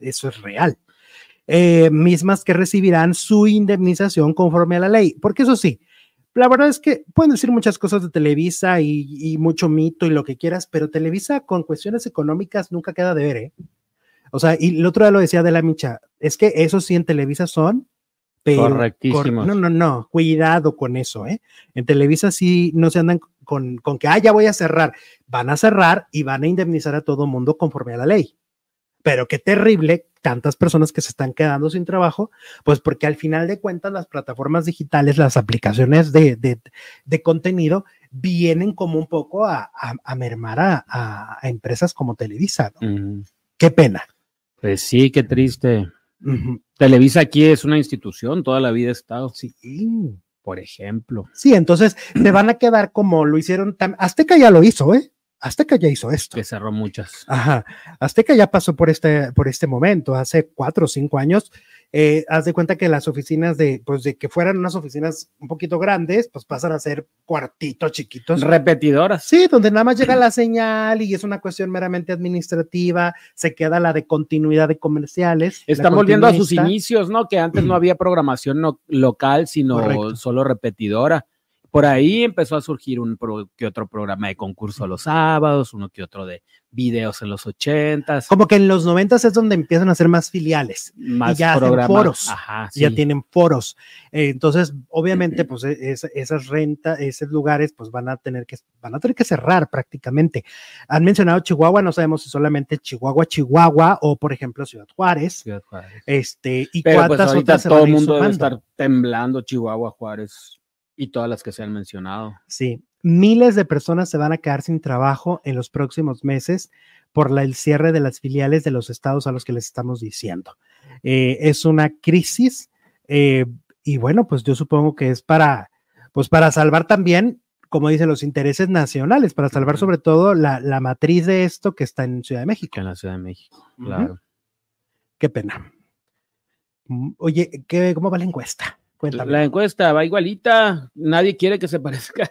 Eso es real eh, mismas que recibirán su indemnización conforme a la ley. Porque eso sí, la verdad es que pueden decir muchas cosas de Televisa y, y mucho mito y lo que quieras, pero Televisa con cuestiones económicas nunca queda de ver, ¿eh? O sea, y el otro día lo decía de la Micha, es que eso sí en Televisa son... pero- Correctísimos. cor- no, no, no, cuidado con eso, ¿eh? En Televisa sí no se andan con, con que, ah, ya voy a cerrar. Van a cerrar y van a indemnizar a todo mundo conforme a la ley pero qué terrible tantas personas que se están quedando sin trabajo, pues porque al final de cuentas las plataformas digitales, las aplicaciones de, de, de contenido vienen como un poco a, a, a mermar a, a, empresas como Televisa. ¿no? Qué pena. Pues sí, qué triste. Televisa aquí es una institución, toda la vida ha estado, Sí. por ejemplo. Sí, entonces te van a quedar como lo hicieron. Azteca ya lo hizo, ¿eh? Azteca ya hizo esto. Que cerró muchas. Ajá. Azteca ya pasó por este, por este momento, hace cuatro o cinco años. Eh, haz de cuenta que las oficinas de, pues de que fueran unas oficinas un poquito grandes, pues pasan a ser cuartitos chiquitos. Repetidoras. Sí, donde nada más llega la señal y es una cuestión meramente administrativa, se queda la de continuidad de comerciales. Están volviendo a sus inicios, ¿no? Que antes no había programación no- local, sino Correcto. solo repetidora. Por ahí empezó a surgir un pro- que otro programa de concurso los sábados, uno que otro de videos en los ochentas, Como que en los noventas es donde empiezan a hacer más filiales. más ya hacen programas. foros. Ajá, ya tienen foros. Eh, entonces, obviamente, pues e- es- esas rentas, esos lugares, pues van a tener que van a tener que cerrar prácticamente. Han mencionado Chihuahua, no sabemos si solamente Chihuahua, Chihuahua o por ejemplo Ciudad Juárez. Ciudad Juárez. Este, y Pero pues cuántas ahorita otras todo el mundo debe estar temblando Chihuahua, Juárez. Y todas las que se han mencionado. Sí, miles de personas se van a quedar sin trabajo en los próximos meses por la- el cierre de las filiales de los estados a los que les estamos diciendo. Eh, es una crisis eh, y bueno, pues yo supongo que es para, pues para salvar también, como dicen, los intereses nacionales, para salvar sobre todo la, la matriz de esto que está en Ciudad de México. En la Ciudad de México. Claro. Qué pena. Mm, Oye, ¿qué, ¿cómo va la encuesta? Cuéntame. La encuesta va igualita. Nadie quiere que se parezca.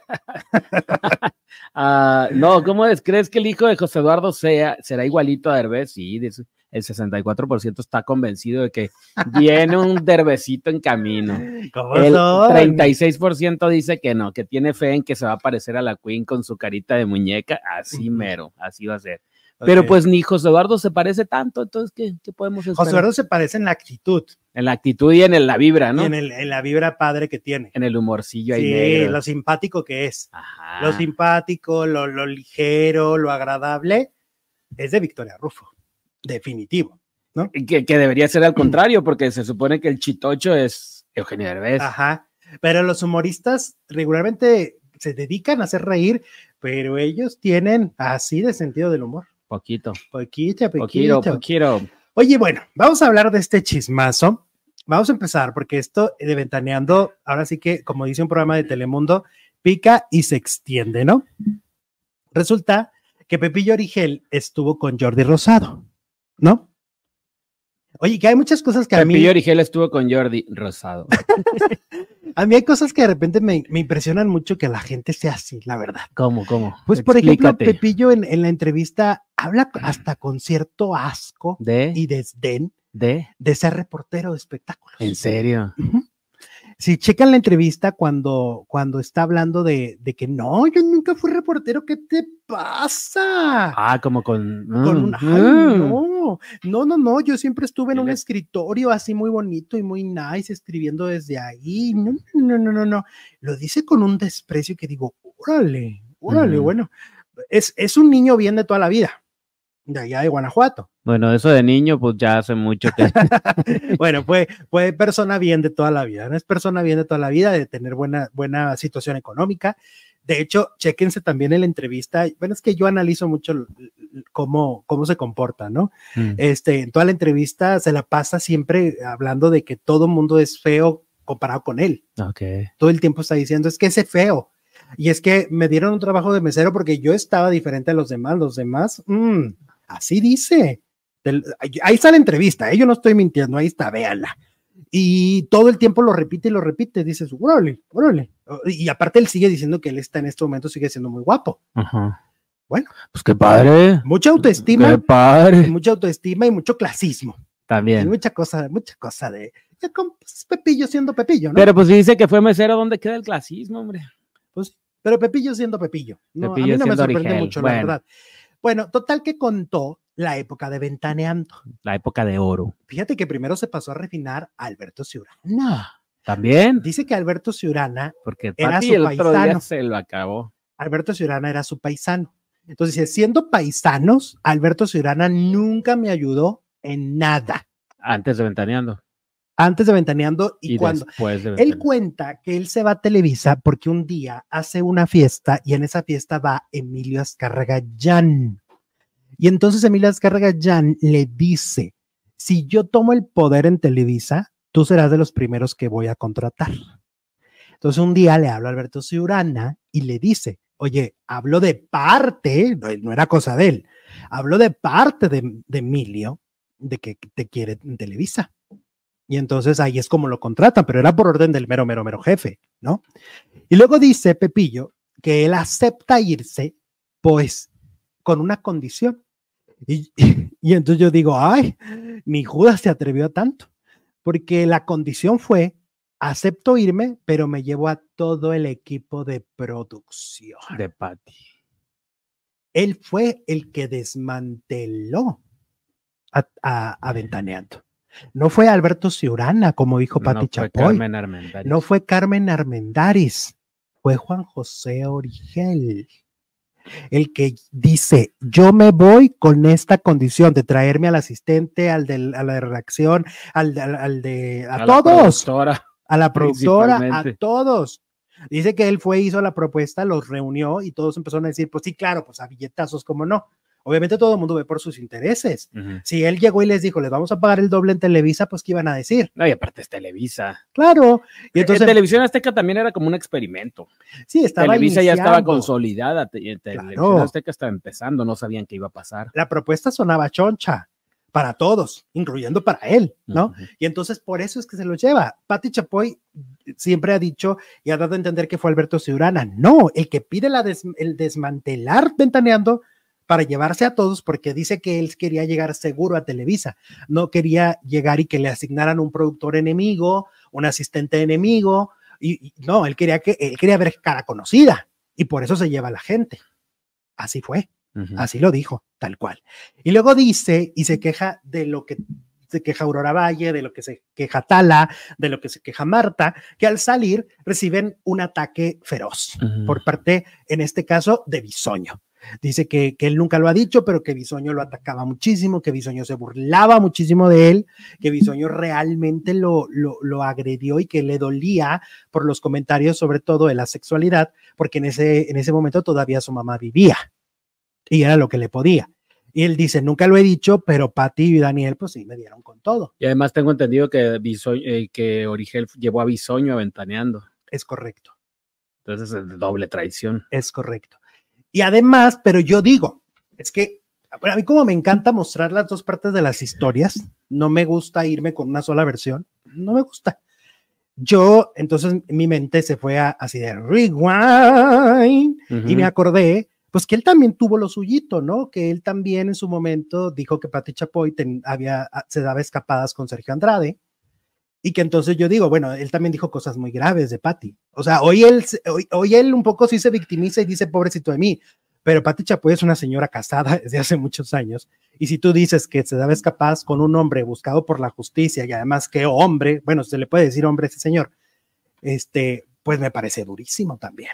(laughs) Ah, no, ¿cómo es? ¿Crees que el hijo de José Eduardo sea, será igualito a Derbez? Sí, dice, el 64% está convencido de que viene un Derbecito en camino. ¿Cómo El son? 36% dice que no, que tiene fe en que se va a parecer a la Queen con su carita de muñeca. Así mero, así va a ser. Pero pues ni José Eduardo se parece tanto, entonces, ¿qué, qué podemos esperar? José Eduardo se parece en la actitud En la actitud y en el- la vibra, ¿no? y En en, el, el- en la vibra padre que tiene. humorcillo ahí Sí, negro. lo simpático que es. Ajá. Lo simpático, lo, lo ligero, lo agradable, es de Victoria Rufo. Definitivo. que, que debería ser al contrario, porque se supone que el chitocho es Eugenio Derbez. Ajá. Pero los humoristas regularmente se dedican a hacer reír, pero ellos tienen así de sentido del humor. Poquito, Poquito, poquito, poquito. poquito. Oye, bueno, vamos a hablar de este chismazo. Vamos a empezar porque esto de Ventaneando, ahora sí que, como dice un programa de Telemundo, pica y se extiende, ¿no? Resulta que Pepillo Origel estuvo con Jordi Rosado, ¿no? Oye, que hay muchas cosas que a mí, Pepillo Origel estuvo con Jordi Rosado. (laughs) a mí hay cosas que de repente me, me impresionan mucho que la gente sea así, la verdad. ¿Cómo, cómo? Pues, por ejemplo. Pepillo en, en la entrevista habla hasta con cierto asco ¿De? y desdén ¿De? de ser reportero de espectáculos. ¿En serio? Si checan la entrevista cuando, cuando está hablando de, de que no, yo nunca fui reportero, ¿qué te pasa? Ah, como con... Con un, Mm, ay, mm. no, no, no, no, yo siempre estuve en un escritorio así muy bonito y muy nice, escribiendo desde ahí. No, no, no, no, no. Lo dice con un desprecio que digo, órale, órale, bueno, es, es un niño bien de toda la vida, de allá de Guanajuato. Bueno, eso de niño, pues ya hace mucho que... (laughs) (laughs) bueno, fue, fue persona bien de toda la vida, ¿no? Es persona bien de toda la vida, de tener buena, buena situación económica. De hecho, chéquense también en la entrevista. Bueno, es que yo analizo mucho cómo, cómo se comporta, ¿no? Mm. Este, en toda la entrevista se la pasa siempre hablando de que todo mundo es feo comparado con él. Ok. Todo el tiempo está diciendo, es que ese feo. Y es que me dieron un trabajo de mesero porque yo estaba diferente a los demás. Los demás, mm, así dice. Ahí está la entrevista, ¿eh? yo no estoy mintiendo, ahí está, véanla. Y todo el tiempo lo repite y lo repite, dices, órale, órale. Y aparte él sigue diciendo que él está en este momento, sigue siendo muy guapo. Ajá. Bueno. Pues qué padre. Mucha Qué autoestima, padre. mucha autoestima y mucho clasismo. Y También. mucha cosa, mucha cosa de, con pues, Pepillo siendo Pepillo, ¿no? Pero pues dice que fue mesero, ¿dónde queda el clasismo, hombre? Pues, pero Pepillo siendo Pepillo. No, Pepillo a mí no me sorprende mucho, bueno. la verdad. Bueno, total que contó la época de Ventaneando. La época de oro. Fíjate que primero se pasó a refinar a Alberto Ciurana. También. Dice que Alberto Ciurana, Porque Era su el otro día paisano. se lo acabó. Alberto Ciurana era su paisano. Entonces, dice, siendo paisanos, Alberto Ciurana nunca me ayudó en nada. Antes de Ventaneando. Antes de Ventaneando y, Y, cuando Él cuenta que él se va a Televisa porque un día hace una fiesta y en esa fiesta va Emilio Azcárraga Jan. Y entonces Emilio Azcárraga Jan le dice, si yo tomo el poder en Televisa, tú serás de los primeros que voy a contratar. Entonces un día le habla a Alberto Ciurana y le dice, oye, hablo de parte, no, no era cosa de él, hablo de parte de, de Emilio, de que te quiere en Televisa. Y entonces ahí es como lo contratan, pero era por orden del mero, mero, mero jefe, ¿no? Y luego dice Pepillo que él acepta irse, pues, con una condición. Y, y entonces yo digo, ay, ni Judas se atrevió a tanto, porque la condición fue, acepto irme, pero me llevo a todo el equipo de producción. De Pati. Él fue el que desmanteló a, a, a Ventaneando. No fue Alberto Ciurana, como dijo Pati no fue Chapoy. Carmen Armendáriz. No fue Carmen Armendáriz, fue Juan José Origel, el que dice, yo me voy con esta condición de traerme al asistente, al de a la redacción, al, de- al- al de, a, la todos, productora. a la productora, a todos. Dice que él fue, hizo la propuesta, los reunió y todos empezaron a decir, pues sí, claro, pues a billetazos, como no. Obviamente todo el mundo ve por sus intereses. Si él llegó y les dijo, les vamos a pagar el doble en Televisa, pues ¿qué iban a decir? No, y aparte es Televisa. Claro. Y Entonces, entonces, Televisión Azteca también era como un experimento. sí, estaba Televisa ya estaba consolidada. y Televisión Claro. Azteca estaba empezando, no sabían qué iba a pasar. La propuesta sonaba choncha para todos, incluyendo para él, ¿no? Y entonces por eso es que se lo lleva. Pati Chapoy siempre ha dicho y ha dado a entender que fue Alberto Ciurana. No, el que pide la des- el desmantelar ventaneando para llevarse a todos porque dice que él quería llegar seguro a Televisa, no quería llegar y que le asignaran un productor enemigo, un asistente enemigo, y, y no, él quería que él quería ver cara conocida y por eso se lleva a la gente. Así fue. Así lo dijo, tal cual. Y luego dice y se queja de lo que se queja Aurora Valle, de lo que se queja Tala, de lo que se queja Marta, que al salir reciben un ataque feroz por parte, en este caso, de Bisoño. Dice que, que él nunca lo ha dicho, pero que Bisoño lo atacaba muchísimo, que Bisoño se burlaba muchísimo de él, que Bisoño realmente lo, lo, lo agredió y que le dolía por los comentarios, sobre todo de la sexualidad, porque en ese, en ese momento todavía su mamá vivía y era lo que le podía. Y él dice, nunca lo he dicho, pero Pati y Daniel, pues sí, me dieron con todo. Y además tengo entendido que, Bisoño- eh, que Origel llevó a Bisoño aventaneando. Es correcto, Entonces es doble traición. es correcto. Y además, pero yo digo, es que a mí como me encanta mostrar las dos partes de las historias, no me gusta irme con una sola versión, no me gusta. Yo, entonces mi mente se fue a, así de rewind y me acordé, pues que él también tuvo lo suyito, ¿no? Que él también en su momento dijo que Pati Chapoy ten- había, ah, se daba escapadas con Sergio Andrade y que entonces yo digo, bueno, él también dijo cosas muy graves de Pati. O sea, hoy él, hoy, hoy él un poco sí se victimiza y dice, pobrecito de mí, pero Pati Chapoy es una señora casada (laughs) desde hace muchos años. Y si tú dices que se daba escapadas con un hombre buscado por la justicia y además que hombre, bueno, se le puede decir hombre a ese señor, este, pues me parece durísimo también.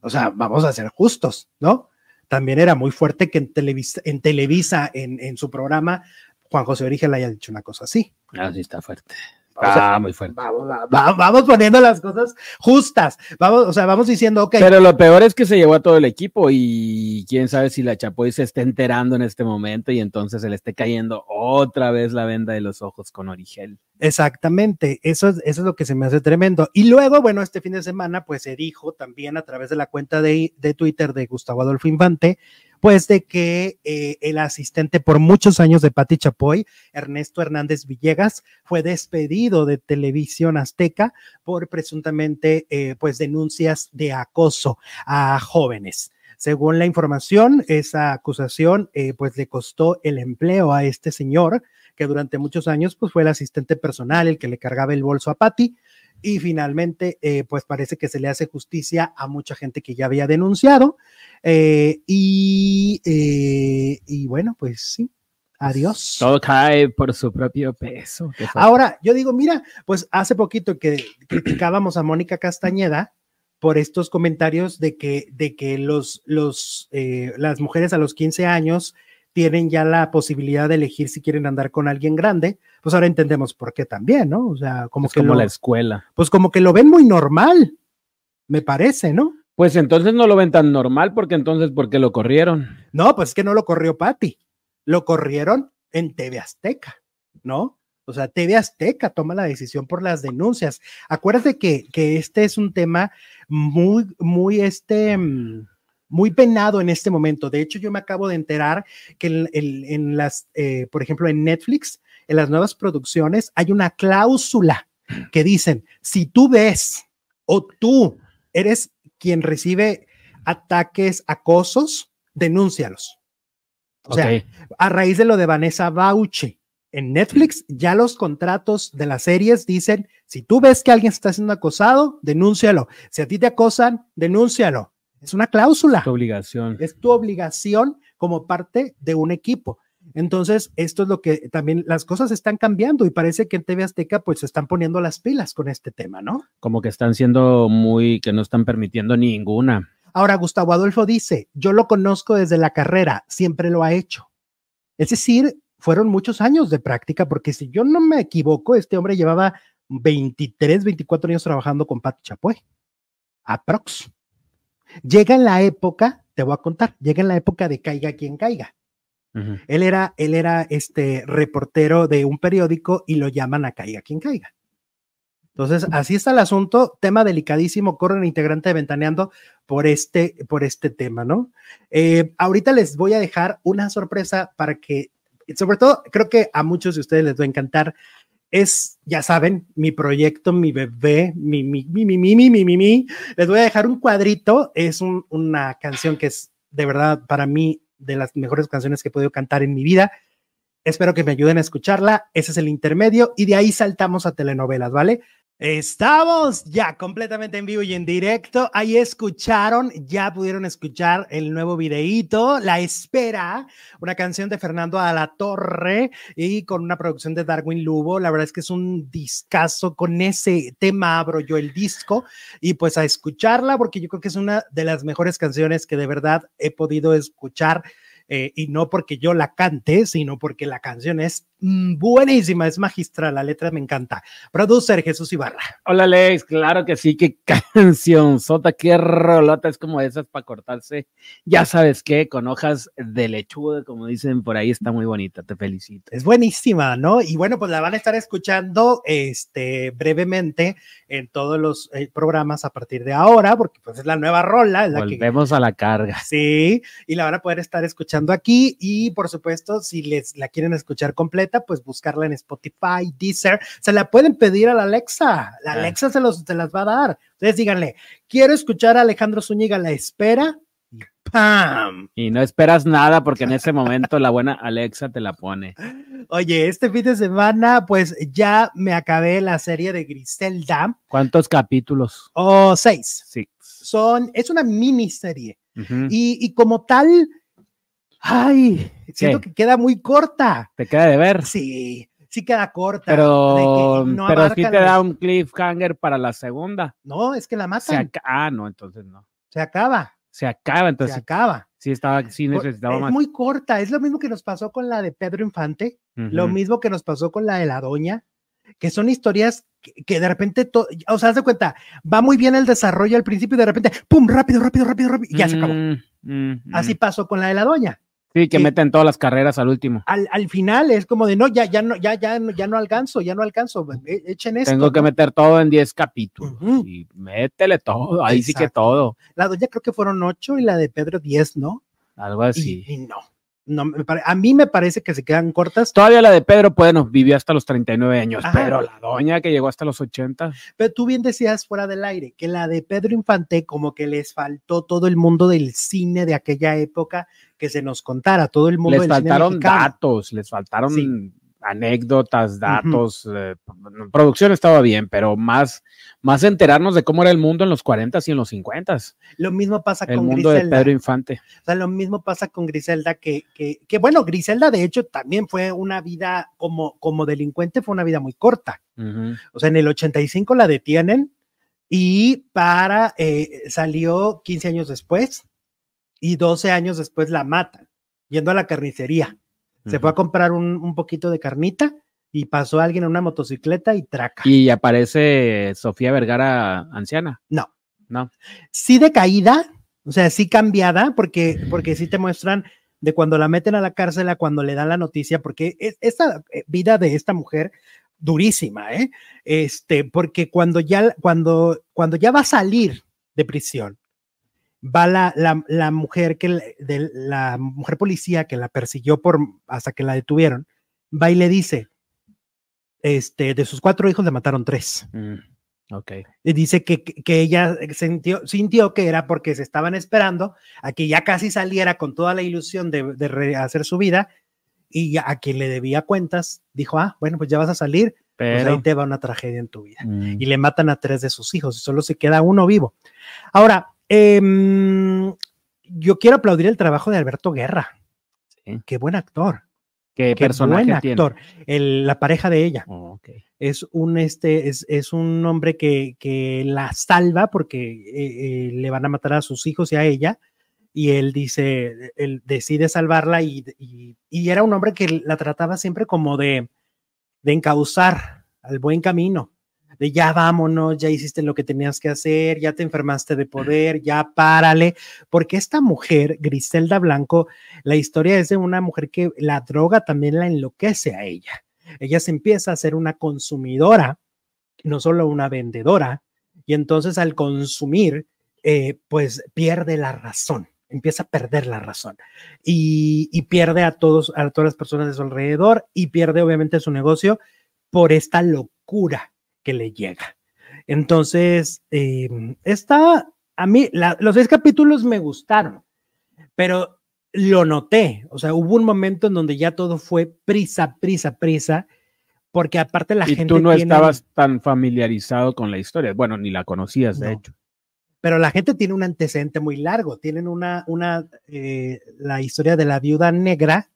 O sea, vamos a ser justos, ¿no? También era muy fuerte que en Televisa, en, Televisa, en, en su programa, Juan José Origen le haya dicho una cosa así. Ah, sí, está fuerte. O sea, Ah, muy fuerte. vamos, va- va- vamos poniendo las cosas justas. Vamos, o sea, vamos diciendo, ok, Pero lo peor es que se llevó a todo el equipo y quién sabe si la Chapoy se esté enterando en este momento y entonces se le esté cayendo otra vez la venda de los ojos con Origel. Exactamente, eso es, eso es lo que se me hace tremendo. Y luego, bueno, este fin de semana, pues se dijo también a través de la cuenta de, de Twitter de Gustavo Adolfo Infante, pues de que eh, el asistente por muchos años de Pati Chapoy, Ernesto Hernández Villegas, fue despedido de Televisión Azteca por presuntamente, eh, pues, denuncias de acoso a jóvenes. Según la información, esa acusación, eh, pues, le costó el empleo a este señor que durante muchos años pues fue el asistente personal, el que le cargaba el bolso a Patty y finalmente eh, pues parece que se le hace justicia a mucha gente que ya había denunciado eh, y, eh, y bueno pues sí, adiós. Todo cae por su propio peso. Ahora, yo digo, mira, pues hace poquito que criticábamos a Mónica Castañeda por estos comentarios de que, de que los, los, las mujeres a los 15 años tienen ya la posibilidad de elegir si quieren andar con alguien grande, pues ahora entendemos por qué también, ¿no? O sea, como es que como lo, la escuela. pues como que lo ven muy normal, me parece, ¿no? Pues entonces no lo ven tan normal porque entonces, ¿por qué lo corrieron? No, pues es que no lo corrió Patti, lo corrieron en TV Azteca, ¿no? O sea, TV Azteca toma la decisión por las denuncias. Acuérdate que, que este es un tema muy, muy, este, mm, muy penado en este momento. De hecho, yo me acabo de enterar que en, en- en las, eh, por ejemplo, en Netflix, en las nuevas producciones, hay una cláusula que dicen, si tú ves o tú eres quien recibe ataques, acosos, denúncialos. O sea, a raíz de lo de Vanessa Bauche en Netflix, ya los contratos de las series dicen, si tú ves que alguien está siendo acosado, denúncialo. Si a ti te acosan, denúncialo. Es una cláusula. Tu obligación. Es tu obligación como parte de un equipo. Entonces, esto es lo que también las cosas están cambiando y parece que en TV Azteca pues se están poniendo las pilas con este tema, ¿no? Como que están siendo muy, que no están permitiendo ninguna. Ahora, Gustavo Adolfo dice, yo lo conozco desde la carrera, siempre lo ha hecho. Es decir, fueron muchos años de práctica, porque si yo no me equivoco, este hombre llevaba 23, 24 años trabajando con Pati Chapoy. Aprox. Llega en la época, te voy a contar, llega en la época de caiga quien caiga. Él era, él era este reportero de un periódico y lo llaman a caiga quien caiga. Entonces, así está el asunto, tema delicadísimo, corren integrante de Ventaneando por este, por este tema, ¿no? Eh, ahorita les voy a dejar una sorpresa para que, sobre todo, creo que a muchos de ustedes les va a encantar. Es, ya saben, mi proyecto, mi bebé, mi, mi, mi, mi, mi, mi, mi, mi. Les voy a dejar un cuadrito. Es un- una canción que es de verdad para mí de las mejores canciones que he podido cantar en mi vida. Espero que me ayuden a escucharla. Ese es el intermedio y de ahí saltamos a telenovelas, ¿vale? Estamos ya completamente en vivo y en directo. Ahí escucharon, ya pudieron escuchar el nuevo videíto, La Espera, una canción de Fernando a la Torre y con una producción de Darwin Lugo. La verdad es que es un discazo. Con ese tema abro yo el disco y pues a escucharla porque yo creo que es una de las mejores canciones que de verdad he podido escuchar. eh, y no porque yo la cante, sino porque la canción es mm, buenísima, es magistral, la letra me encanta. Producer Jesús Ibarra. Hola Alex, claro que sí, qué (laughs) canción, sota, qué rolota, es como esas para cortarse, ya sabes qué, con hojas de lechuga, como dicen por ahí, está muy bonita, te felicito. Es buenísima, ¿no? Y bueno, pues la van a estar escuchando este, brevemente en todos los eh, programas a partir de ahora, porque pues es la nueva rola, es la que Volvemos a la carga. Sí, y la van a poder estar escuchando aquí y por supuesto, si les la quieren escuchar completa, pues buscarla en Spotify, Deezer, se la pueden pedir a la Alexa, la Ah. Alexa se, los, se las va a dar. Entonces díganle, quiero escuchar a Alejandro Zúñiga, la espera, ¡pam! Y no esperas nada porque en ese momento la buena Alexa te la pone. Oye, este fin de semana, pues ya me acabé la serie de Griselda, ¿Cuántos capítulos? o seis. Sí. Son, es una miniserie. Ujú. Y, y como tal, ay, siento ¿Qué? que queda muy corta. Te queda de ver, Sí, sí queda corta. pero, no pero sí te da un cliffhanger para la segunda. No, es que la Se matan. aca- ah, no, entonces no. Se acaba, Se acaba, se entonces sí- acaba. sí estaba, sí necesitaba es más. muy corta. Es lo mismo que nos pasó con la de Pedro Infante, lo mismo que nos pasó con la de la Doña, que son historias que, que de repente, o sea, haz de cuenta, va muy bien el desarrollo al principio y de repente, ¡pum! Rápido, rápido, rápido, rápido, y ya se acabó. Mm, mm, Así mm. pasó con la de la Doña. Sí, que y- meten todas las carreras al último. Al, al final es como de no, ya, ya no, ya, ya, ya no alcanzo, ya no alcanzo, e- echen esto. Tengo que ¿no? meter todo en 10 capítulos. Y métele todo, ahí sí que todo. La Doña creo que fueron ocho y la de Pedro diez, ¿no? Algo Y- así. Y, no. No a mí me parece que se quedan cortas, Todavía la de Pedro, bueno, vivió hasta los 39 años, Ajá. pero la doña que llegó hasta los 80, pero tú bien decías fuera del aire que la de Pedro Infante como que les faltó todo el mundo del cine de aquella época que se nos contara, todo el mundo les del cine faltaron datos, les faltaron Sí. Anécdotas, datos. eh, producción estaba bien, pero más, más enterarnos de cómo era el mundo en los 40 y en los 50 Lo mismo pasa El con mundo de Griselda. Pedro Infante. O sea, lo mismo pasa con Griselda, que, que, que, bueno, Griselda de hecho también fue una vida como, como delincuente, fue una vida muy corta. O sea, en el 85 la detienen y para, eh, salió 15 años después y 12 años después la matan, yendo a la carnicería. Se fue a comprar un, un poquito de carnita y pasó alguien en una motocicleta y traca. Y aparece Sofía Vergara anciana. No. No. Sí decaída, o sea, sí cambiada, porque, porque sí te muestran de cuando la meten a la cárcel a cuando le dan la noticia, porque es, esta eh, vida de esta mujer durísima, ¿eh? Este, porque cuando ya, cuando, cuando ya va a salir de prisión, va la, la, la mujer que de la mujer policía que la persiguió por hasta que la detuvieron, va y le dice, este, de sus cuatro hijos le mataron tres. Mm, Ok. Y dice que, que- que ella sintió, sintió que era porque se estaban esperando a que ya casi saliera con toda la ilusión de, de rehacer su vida y a quien le debía cuentas dijo, ah, bueno, pues ya vas a salir, pues Pero. ahí te va una tragedia en tu vida. mm, Y le matan a tres de sus hijos y solo se queda uno vivo. Ahora, em, yo quiero aplaudir el trabajo de Alberto Guerra. Sí. Qué buen actor. ¿Qué Qué personaje buen tiene? actor. El- la pareja de ella Oh, es un este es, es un hombre que, que la salva porque eh, eh, le van a matar a sus hijos y a ella y él dice él decide salvarla y, y- y era un hombre que la trataba siempre como de de encauzar al buen camino de ya vámonos, ya hiciste lo que tenías que hacer, ya te enfermaste de poder, ya párale, porque esta mujer, Griselda Blanco, la historia es de una mujer que la droga también la enloquece a ella. Ella se empieza a ser una consumidora, no solo una vendedora, y entonces al consumir, eh, pues pierde la razón empieza a perder la razón. Y, y, pierde a todos, a todas las personas de su alrededor y pierde obviamente su negocio por esta locura que le llega. Entonces, eh, está, a mí, la, los seis capítulos me gustaron, pero lo noté, o sea, hubo un momento en donde ya todo fue prisa, prisa, prisa, porque aparte la y gente... tú no tiene- estabas tan familiarizado con la historia, bueno, ni la conocías, de No. hecho. pero la gente tiene un antecedente muy largo. Tienen una, una, eh, la historia de la viuda negra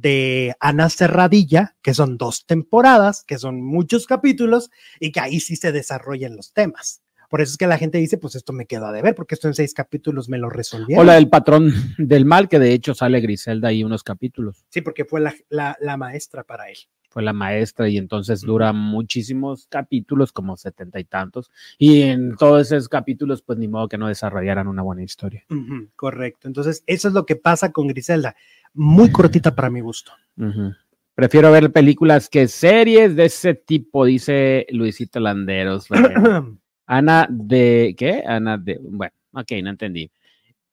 de Ana Serradilla, que son dos temporadas, que son muchos capítulos y que ahí sí se desarrollan los temas. Por eso es que la gente dice, pues esto me quedó a deber, porque esto en seis capítulos me lo resolvieron. O la del patrón del mal, que de hecho sale Griselda ahí unos capítulos. Sí, porque fue la, la, la maestra para él. Fue la maestra y entonces dura muchísimos capítulos, como setenta y tantos. Y en todos esos capítulos, pues ni modo que no desarrollaran una buena historia. Correcto. Entonces, eso es lo que pasa con Griselda. Muy cortita para mi gusto. Prefiero ver películas que series de ese tipo, dice Luisito Landeros. (clears throat) Ana de, ¿qué? Ana de, bueno, ok, no entendí.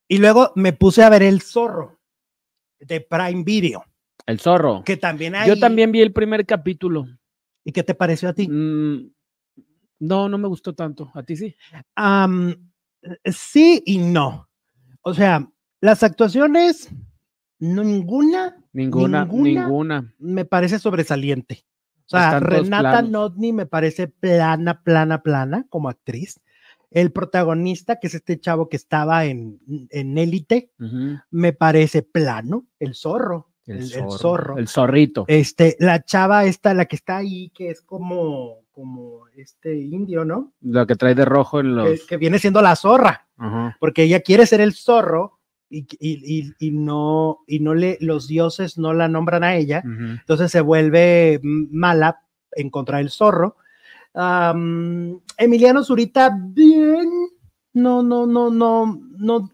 y luego me puse a ver El Zorro de Prime Video, El zorro. que también hay. Yo también vi el primer capítulo. ¿Y qué te pareció a ti? Mm, no, no me gustó tanto. ¿A ti sí? Sí y no. O sea, las actuaciones, ninguna Ninguna, Ninguna. ninguna. me parece sobresaliente. O sea, Están Renata. Notni me parece plana, plana, plana como actriz. El protagonista, que es este chavo que estaba en, en Élite, me parece plano, el zorro. El, El- el zorro. El zorrito. Este, la chava esta, la que está ahí, que es como, como este indio, ¿no? Lo que trae de rojo en Que, los. que viene siendo la zorra, Ajá. porque ella quiere ser el zorro y, y- y- y no, y no le, los dioses no la nombran a ella, entonces se vuelve mala en contra del zorro. Emiliano Zurita, bien, no, no, no, no, no,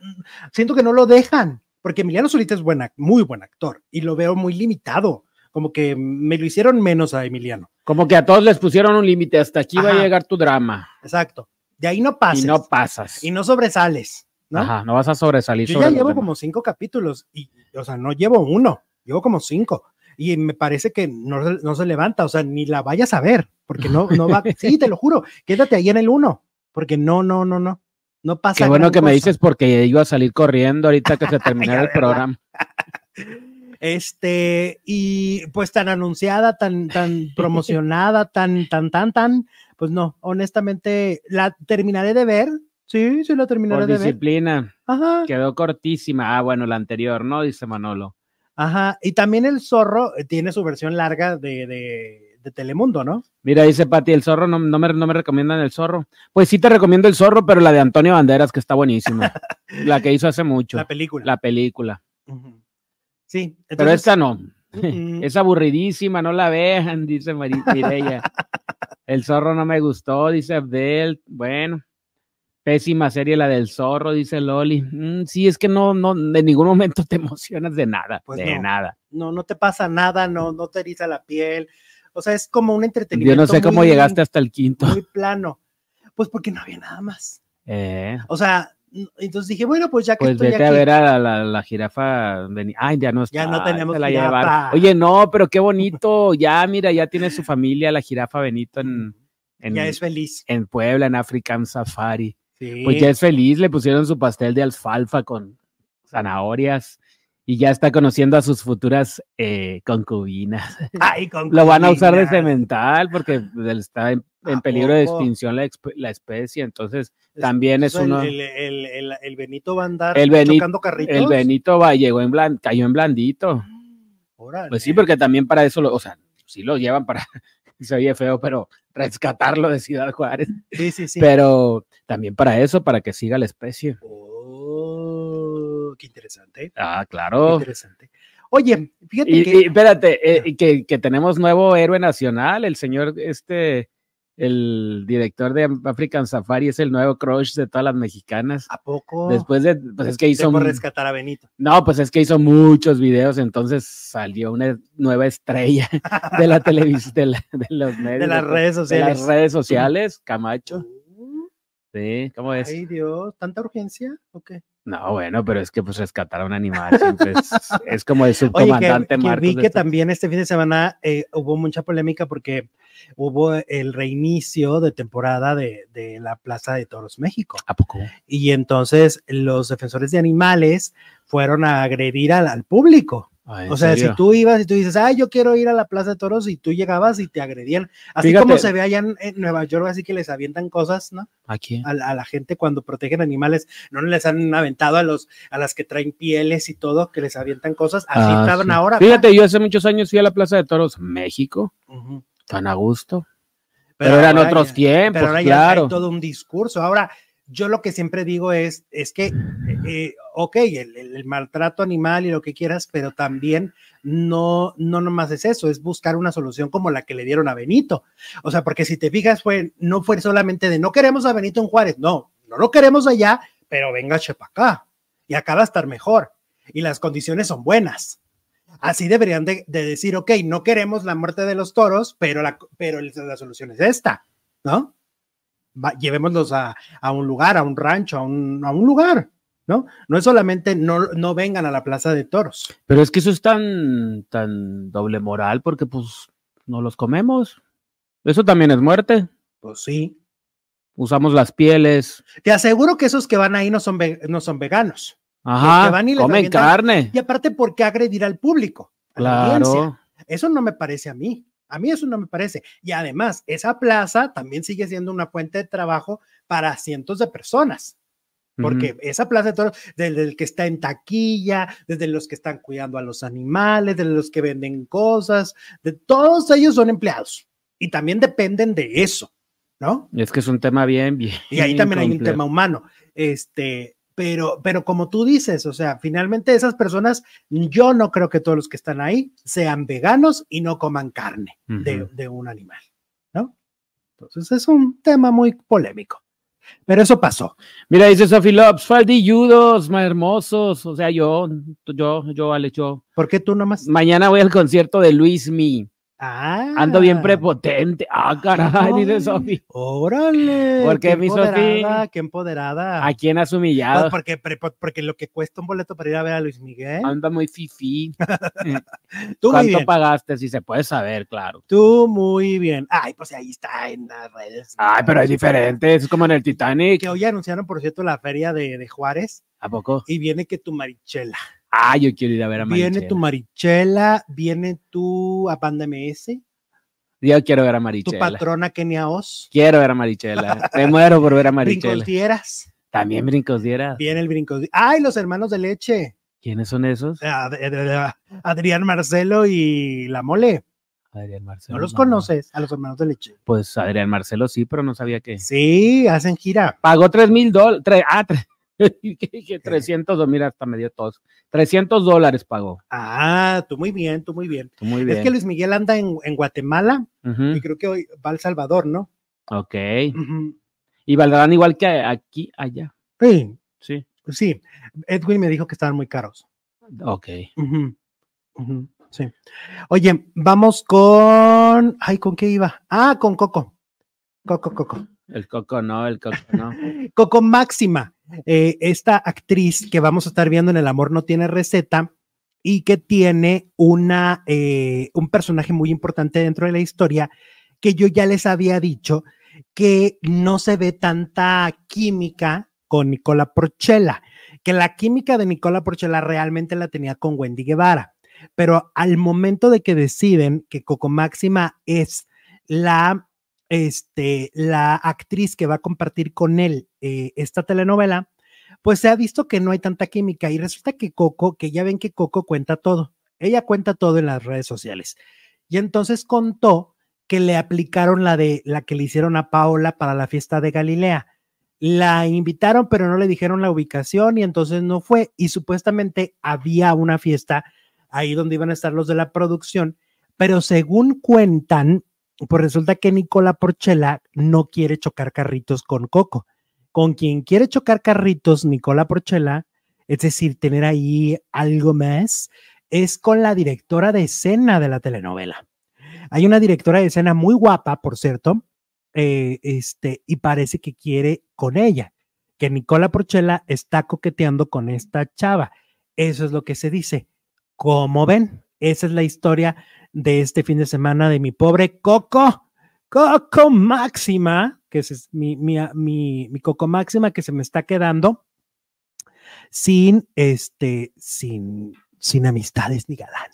siento que no lo dejan, porque Emiliano Zurita es buena, muy buen actor y lo veo muy limitado, como que me lo hicieron menos a Emiliano. Como que a todos les pusieron un límite. Hasta aquí va a llegar tu drama. Exacto. De ahí no pases Y no pasas. y no sobresales, ¿no? Ajá, no vas a sobresalir Yo sobre ya llevo demás. como cinco capítulos y, o sea, no llevo uno, llevo como cinco. Y me parece que no, se- no se levanta, o sea, ni la vayas a ver, porque no, no va, (laughs) sí, te lo juro, quédate ahí en el uno, porque no, no, no, no, no pasa Qué bueno que me dices porque iba a salir corriendo ahorita que se (laughs) terminara el programa. Este, y pues tan anunciada, tan, tan (laughs) promocionada, tan, tan, tan, tan, pues no, honestamente, la terminaré de ver, sí, sí la terminaré Por de ver. disciplina. Ajá, Quedó cortísima. Ah, bueno, la anterior, ¿no? Dice Manolo. ajá, y también el zorro eh, tiene su versión larga de, de, de Telemundo, ¿no? Mira, dice Pati, el zorro, no, no me, no me recomiendan el zorro. Pues sí te recomiendo el zorro, pero la de Antonio Banderas, que está buenísima. (laughs) la que hizo hace mucho. La La, película. película. Ujú. Sí, pero esta no. (laughs) Es aburridísima, no la vean, (laughs) dice Mireya. El zorro no me gustó, dice Abdel. Bueno, pésima serie la del zorro, dice Loli. Mm, sí, es que no, no, de ningún momento te emocionas de nada, Pues de no. nada. no, no te pasa nada, no, no te eriza la piel. O sea, es como un Yo entretenimiento. no sé cómo muy- llegaste hasta el quinto. Muy plano. Pues porque no había nada más. Eh, O sea, entonces dije, bueno, pues ya que pues estoy vete aquí. a ver a la, la- la jirafa. veni- Ay, ya no está. Ya no tenemos la jirafa. Oye, no, pero qué bonito. Ya, mira, ya tiene su familia, la jirafa Benito en, en, ya es feliz. en Puebla, en African Safari. Sí. Pues ya es feliz, le pusieron su pastel de alfalfa con zanahorias y ya está conociendo a sus futuras eh, concubinas. (laughs) Ay, (laughs) Lo van a usar de cemental porque pues, está en, en ¿A peligro de extinción la, especie, entonces Es- también es el- uno... El, el- el- el Benito va a andar El Beni- chocando carritos. El Benito va, llegó en blan- cayó en blandito. Órale. Pues sí, porque también para eso, lo, o sea, sí lo llevan para, (laughs) se oye feo, pero rescatarlo de Ciudad Juárez, Sí, sí, sí. pero también para eso, para que siga la especie. Oh, qué interesante. Ah, Qué claro. interesante. Oye, fíjate Y, que. y espérate, eh, que, que tenemos nuevo héroe nacional, el señor este el director de African Safari es el nuevo crush de todas las mexicanas. ¿A poco? Después de, pues es que hizo. Rescatar a Benito. No, pues es que hizo muchos videos, entonces salió una nueva estrella (laughs) de la televisión, de, la- de los medios. De las redes de sociales. las redes sociales, Camacho. Uh, Sí, ¿cómo es? Ay, Dios, ¿tanta urgencia? ¿O qué? No, bueno, pero es que pues rescatar a un animal siempre es, es como el Oye, que, subcomandante que Marcos. vi que también este fin de semana eh, hubo mucha polémica porque hubo el reinicio de temporada de, de la Plaza de Toros México. ¿A poco? Y entonces los defensores de animales fueron a agredir al, al público. Ah, ¿en O sea, serio? si tú ibas y tú dices, ay, yo quiero ir a la Plaza de Toros y tú llegabas y te agredían, así Fíjate. como se ve allá en, en Nueva York, así que les avientan cosas, ¿no? ¿A quién? A, la- a la gente cuando protegen animales, no les han aventado a los a las que traen pieles y todo, que les avientan cosas, así Ah, estaban sí. ahora. Fíjate, yo hace muchos años fui a la Plaza de Toros, México, tan a gusto. Pero, eran otros ya- tiempos, Pero ahora ya claro. hay todo un discurso. Ahora, yo lo que siempre digo es, es que, eh, ok, el, maltrato animal y lo que quieras, pero también no, no nomás es eso, es buscar una solución como la que le dieron a Benito. O sea, porque si te fijas, fue, no fue solamente de no queremos a Benito en Juárez, no, no lo queremos allá, pero venga para acá y acá va a estar mejor y las condiciones son buenas. Así deberían de, de decir, ok, no queremos la muerte de los toros, pero la, pero la solución es esta, ¿no? Va- llevémoslos a, a un lugar, a un rancho, a un, a un lugar, ¿no? No es solamente no, no vengan a la plaza de toros. Pero es que eso es tan, tan doble moral porque pues no los comemos. Eso también es muerte. Pues sí. Usamos las pieles. Te aseguro que esos que van ahí no son, no son veganos. Ajá, van y les comen avientan- carne. Y aparte, ¿por qué agredir al público? A la audiencia? Claro. Eso no me parece a mí. A mí eso no me parece. Y además, esa plaza también sigue siendo una fuente de trabajo para cientos de personas. Porque esa plaza de toros, desde el que está en taquilla, desde los que están cuidando a los animales, de los que venden cosas, de todos ellos son empleados y también dependen de eso, ¿no? Es que es un tema bien, bien. Y ahí también hay un complejo. tema humano. Este, pero, pero como tú dices, o sea, finalmente esas personas, yo no creo que todos los que están ahí sean veganos y no coman carne de, un animal, ¿no? Entonces es un tema muy polémico. Pero eso pasó. Mira, dice Sophie Lopes, faldilludos, más hermosos. O sea, yo, yo, yo, Alex, yo. ¿Por qué tú nomás? Mañana voy al concierto de Luis Mi. Ah, Ando bien prepotente. Ah, caray, dice Sophie. Órale. ¿Por qué, mi Sofi? Qué empoderada. ¿A quién has Pues humillado? porque, prepo- porque lo que cuesta un boleto para ir a ver a Luis Miguel. Anda muy fifí. (laughs) Tú muy ¿Cuánto bien. pagaste? Si se puede saber, claro. Tú muy bien. Ay, pues ahí está en las redes. Ay, pero es diferente. Es como en el Titanic. Que hoy anunciaron, por cierto, la feria de, de Juárez ¿A poco? y viene que tu Marichela. Ah, yo quiero ir a ver a Viene Marichela. tu Marichela, viene tu a Banda MS, Yo quiero ver a tu Marichela. patrona Kenia Oz, Quiero ver a Marichela. Me muero por ver a Marichela. Brincos También brincos diera. viene el Brincos. Ay, los hermanos de leche. ¿Quiénes son esos? Ad- Adrián Marcelo y La Mole. Adrián Marcelo. ¿No los conoces? A los hermanos de leche. Pues Adrián Marcelo sí, pero no sabía que. Sí, hacen gira. Pagó tres mil dólares. Ah, tre- ¿qué dije? 300 dólares. Mira, hasta me dio tos. 300 dólares pagó. Ah, tú muy bien, tú muy bien. Tú Muy bien. Es que Luis Miguel anda en, en Guatemala y creo que hoy va a El Salvador, ¿no? Ok. Y valdrán igual que aquí, allá. Sí, Sí. sí. Edwin me dijo que estaban muy caros. Ok. Sí. Oye, vamos con. Ay, ¿con qué iba? Ah, con Coco. Coco, Coco. El coco no, el coco no. (laughs) Coco Máxima, eh, esta actriz que vamos a estar viendo en El Amor No Tiene Receta y que tiene una, eh, un personaje muy importante dentro de la historia que yo ya les había dicho que no se ve tanta química con Nicola Porchela, que la química de Nicola Porchela realmente la tenía con Wendy Guevara, pero al momento de que deciden que Coco Máxima es la este, la actriz que va a compartir con él eh, esta telenovela, pues se ha visto que no hay tanta química y resulta que Coco, que ya ven que Coco cuenta todo, ella cuenta todo en las redes sociales. Y entonces contó que le aplicaron la de la que le hicieron a Paola para la fiesta de Galilea. La invitaron, pero no le dijeron la ubicación y entonces no fue. Y supuestamente había una fiesta ahí donde iban a estar los de la producción, pero según cuentan, pues resulta que Nicola Porchela no quiere chocar carritos con Coco. Con quien quiere chocar carritos, Nicola Porchela, es decir, tener ahí algo más, es con la directora de escena de la telenovela. Hay una directora de escena muy guapa, por cierto, eh, este, y parece que quiere con ella, que Nicola Porchela está coqueteando con esta chava. Eso es lo que se dice. Como ven, esa es la historia de este fin de semana de mi pobre Coco, Coco Máxima, que es mi, mi, mi, Coco Máxima que se me está quedando sin, este, sin, sin amistades ni galán.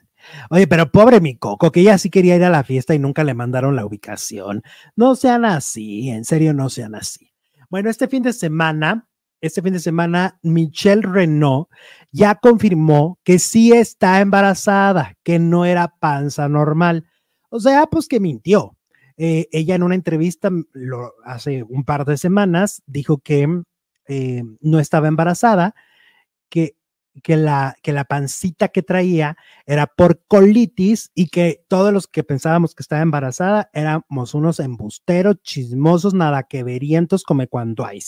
Oye, pero pobre mi Coco, que ella sí quería ir a la fiesta y nunca le mandaron la ubicación. No sean así, en serio, no sean así. Bueno, este fin de semana, este fin de semana, Michelle Renault ya confirmó que sí está embarazada, que no era panza normal. O sea, pues que mintió. Eh, ella en una entrevista lo, hace un par de semanas dijo que eh, no estaba embarazada, que que la, que la pancita que traía era por colitis y que todos los que pensábamos que estaba embarazada éramos unos embusteros, chismosos, nada que verientos, como cuando hay.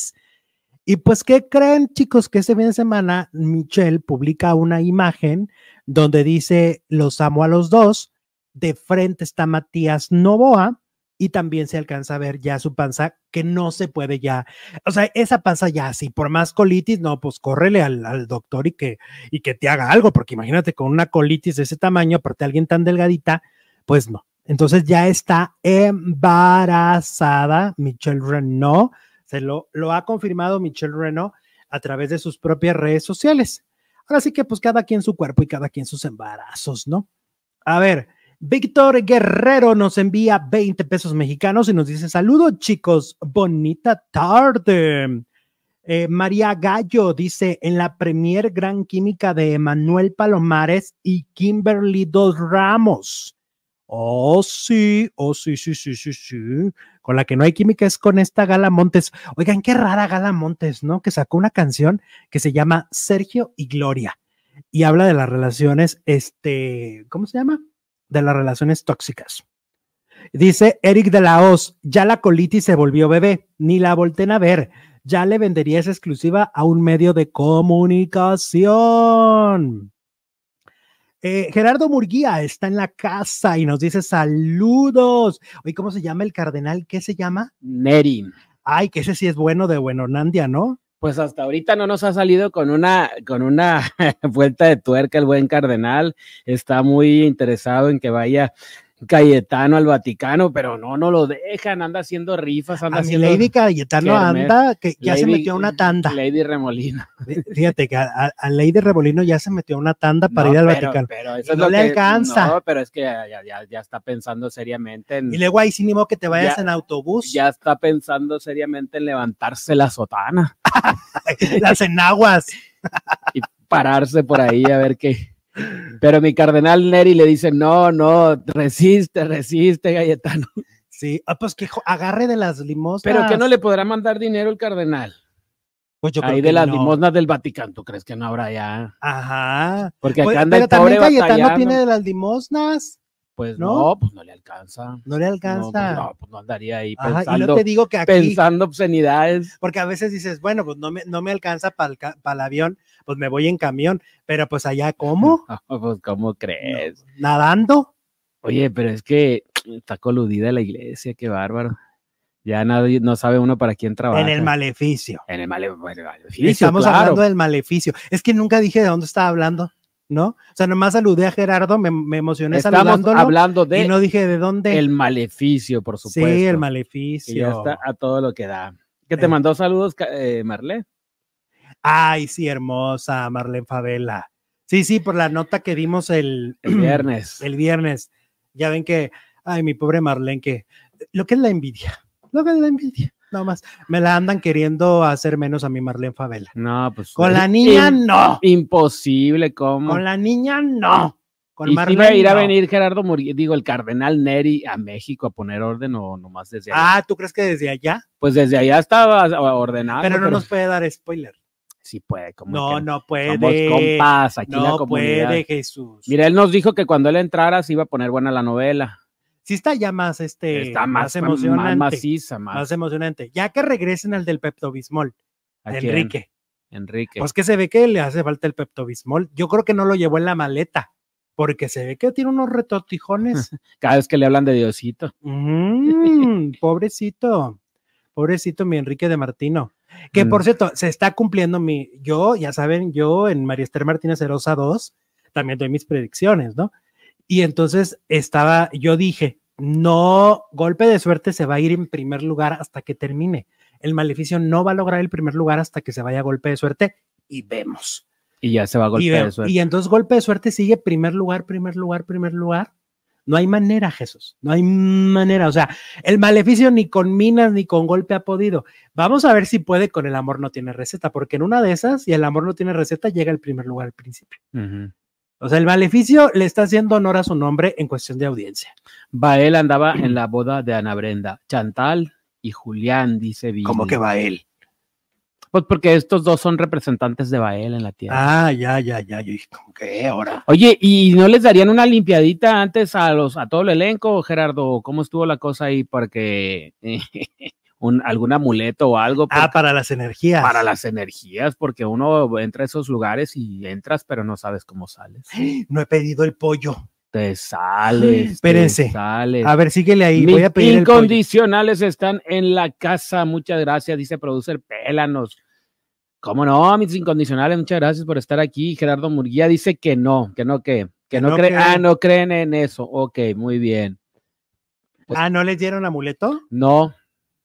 Y pues, ¿qué creen, chicos? Que ese fin de semana Michelle publica una imagen donde dice, los amo a los dos. De frente está Matías Novoa y también se alcanza a ver ya su panza que no se puede ya, o sea, esa panza ya, si por más colitis, no, pues córrele al, doctor y que, y que te haga algo, porque imagínate con una colitis de ese tamaño, aparte alguien tan delgadita, pues no. Entonces ya está embarazada Michelle Renault, se lo, lo ha confirmado Michelle Renault a través de sus propias redes sociales. Ahora sí que pues cada quien su cuerpo y cada quien sus embarazos, ¿no? A ver, Víctor Guerrero nos envía 20 pesos mexicanos y nos dice saludos chicos, bonita tarde. Eh, María Gallo dice en la premier Gran Química de Manuel Palomares y Kimberly Dos Ramos. Oh, sí, oh, sí, sí, sí, sí, sí. Con la que no hay química es con esta Gala Montes. Oigan, qué rara Gala Montes, ¿no? Que sacó una canción que se llama Sergio y Gloria y habla de las relaciones, este, ¿cómo se llama? de las relaciones tóxicas. Dice Eric de la Hoz, ya la colitis se volvió bebé, ni la volten a ver, ya le vendería esa exclusiva a un medio de comunicación. Eh, Gerardo Murguía está en la casa y nos dice saludos. Oye, ¿cómo se llama el cardenal? ¿Qué se llama? Neri. Ay, que ese sí es bueno de Buenonandia, ¿no? Pues hasta ahorita no nos ha salido con una, con una (laughs) vuelta de tuerca el buen cardenal. Está muy interesado en que vaya Cayetano al Vaticano, pero no, no lo dejan, anda haciendo rifas, anda a haciendo. Lady Cayetano anda, que ya se metió a una tanda. Lady Remolino. Fíjate que a, Lady Remolino ya se metió a una tanda para ir al Vaticano. Pero eso no le alcanza. No, pero es que ya, ya, ya está pensando seriamente en. Y luego ahí sí que te vayas en autobús. Ya está pensando seriamente en levantarse la sotana. (laughs) Las enaguas. (laughs) y pararse por ahí a ver qué pero mi cardenal Neri le dice, no, no, resiste, resiste, Galletano. Sí, ah, pues que agarre de las limosnas. Pero que no le podrá mandar dinero el cardenal. Pues yo Ahí de las limosnas del Vaticano, ¿tú crees que no habrá ya? Ajá. Porque acá pues, anda pero el pobre también Cayetano tiene de las limosnas. Pues ¿no? pues no le alcanza. No le alcanza. No, pues, pues no, andaría ahí pensando, y no te digo que aquí, pensando obscenidades. Porque a veces dices, bueno, pues no me, no me alcanza para el, el, avión, pues me voy en camión, pero pues allá, ¿cómo? (laughs) pues, ¿cómo crees? ¿Nadando? Oye, pero es que está coludida la iglesia, qué bárbaro. Ya nadie, no sabe uno para quién trabaja. En el maleficio. En el, maleficio. Estamos hablando del maleficio. Es que nunca dije de dónde estaba hablando. ¿no? O sea, nomás saludé a Gerardo, me, me emocioné Estamos hablando de y no dije de dónde. El maleficio, por supuesto. Sí, el maleficio. ya está a todo lo que da. ¿Qué te eh. mandó saludos, eh, Marlene? Ay, sí, hermosa, Marlene Favela. Sí, sí, por la nota que dimos el, el viernes. (clears throat) El viernes. Ya ven que, ay, mi pobre Marlene, que lo que es la envidia, lo que es la envidia no más. Me la andan queriendo hacer menos a mi Marlene Favela. No, pues. Con la niña, no. Imposible, ¿cómo? Con la niña, no. Con ¿Y Marlene, si a ir a venir Gerardo Murillo, digo, el cardenal Neri a México a poner orden o nomás desde allá? Ah, ¿tú crees que desde allá? Pues desde allá estaba ordenado. Pero no nos puede dar spoiler. Sí puede, como No, no puede. Somos compas, aquí no la comunidad. puede, Jesús. Mira, él nos dijo que cuando él entrara se iba a poner buena la novela. sí está ya más, este, Está más, emocionante. Más maciza, más. más emocionante. Ya que regresen al del Pepto-Bismol. Enrique. Enrique. Pues que se ve que le hace falta el Pepto-Bismol. Yo creo que no lo llevó en la maleta, porque se ve que tiene unos retotijones. (laughs) Cada vez que le hablan de Diosito. Mm, pobrecito, pobrecito mi Enrique de Martino. Que por cierto, se está cumpliendo mi, yo, ya saben, yo en María Esther Martínez Herosa 2, también doy mis predicciones, ¿no? Y entonces estaba, yo dije, no, golpe de suerte se va a ir en primer lugar hasta que termine. El maleficio no va a lograr el primer lugar hasta que se vaya golpe de suerte y vemos. Y ya se va a Y, golpear ve- eso. y entonces golpe de suerte sigue primer lugar, primer lugar, primer lugar. No hay manera, Jesús. No hay manera. O sea, el maleficio ni con minas ni con golpe ha podido. Vamos a ver si puede con el amor no tiene receta, porque en una de esas, y el amor no tiene receta, llega el primer lugar al principio. O sea, el maleficio le está haciendo honor a su nombre en cuestión de audiencia. Bael andaba en la boda de Ana Brenda, Chantal y Julián, dice Billy. va él? Pues porque estos dos son representantes de Bael en la tierra. Ah, ya, ya, ya. Yo dije, ¿cómo que ahora? Oye, ¿y no les darían una limpiadita antes a los a todo el elenco, Gerardo? ¿Cómo estuvo la cosa ahí para que (laughs) un, algún amuleto o algo Ah, Porque- para las energías. para las energías? Porque uno entra a esos lugares y entras, pero no sabes cómo sales. (gasps) No he pedido el pollo. Te sales. Espérense. Te sales. A ver, síguele ahí. Mis Voy a pedir el incondicionales están en la casa. Muchas gracias, dice producer Pélanos. ¿Cómo no, mis incondicionales? Muchas gracias por estar aquí. Gerardo Murguía dice que no, que no, que, que no, no creen. Ah, no creen en eso. Ok, muy bien. Ah, ¿no les dieron amuleto? No,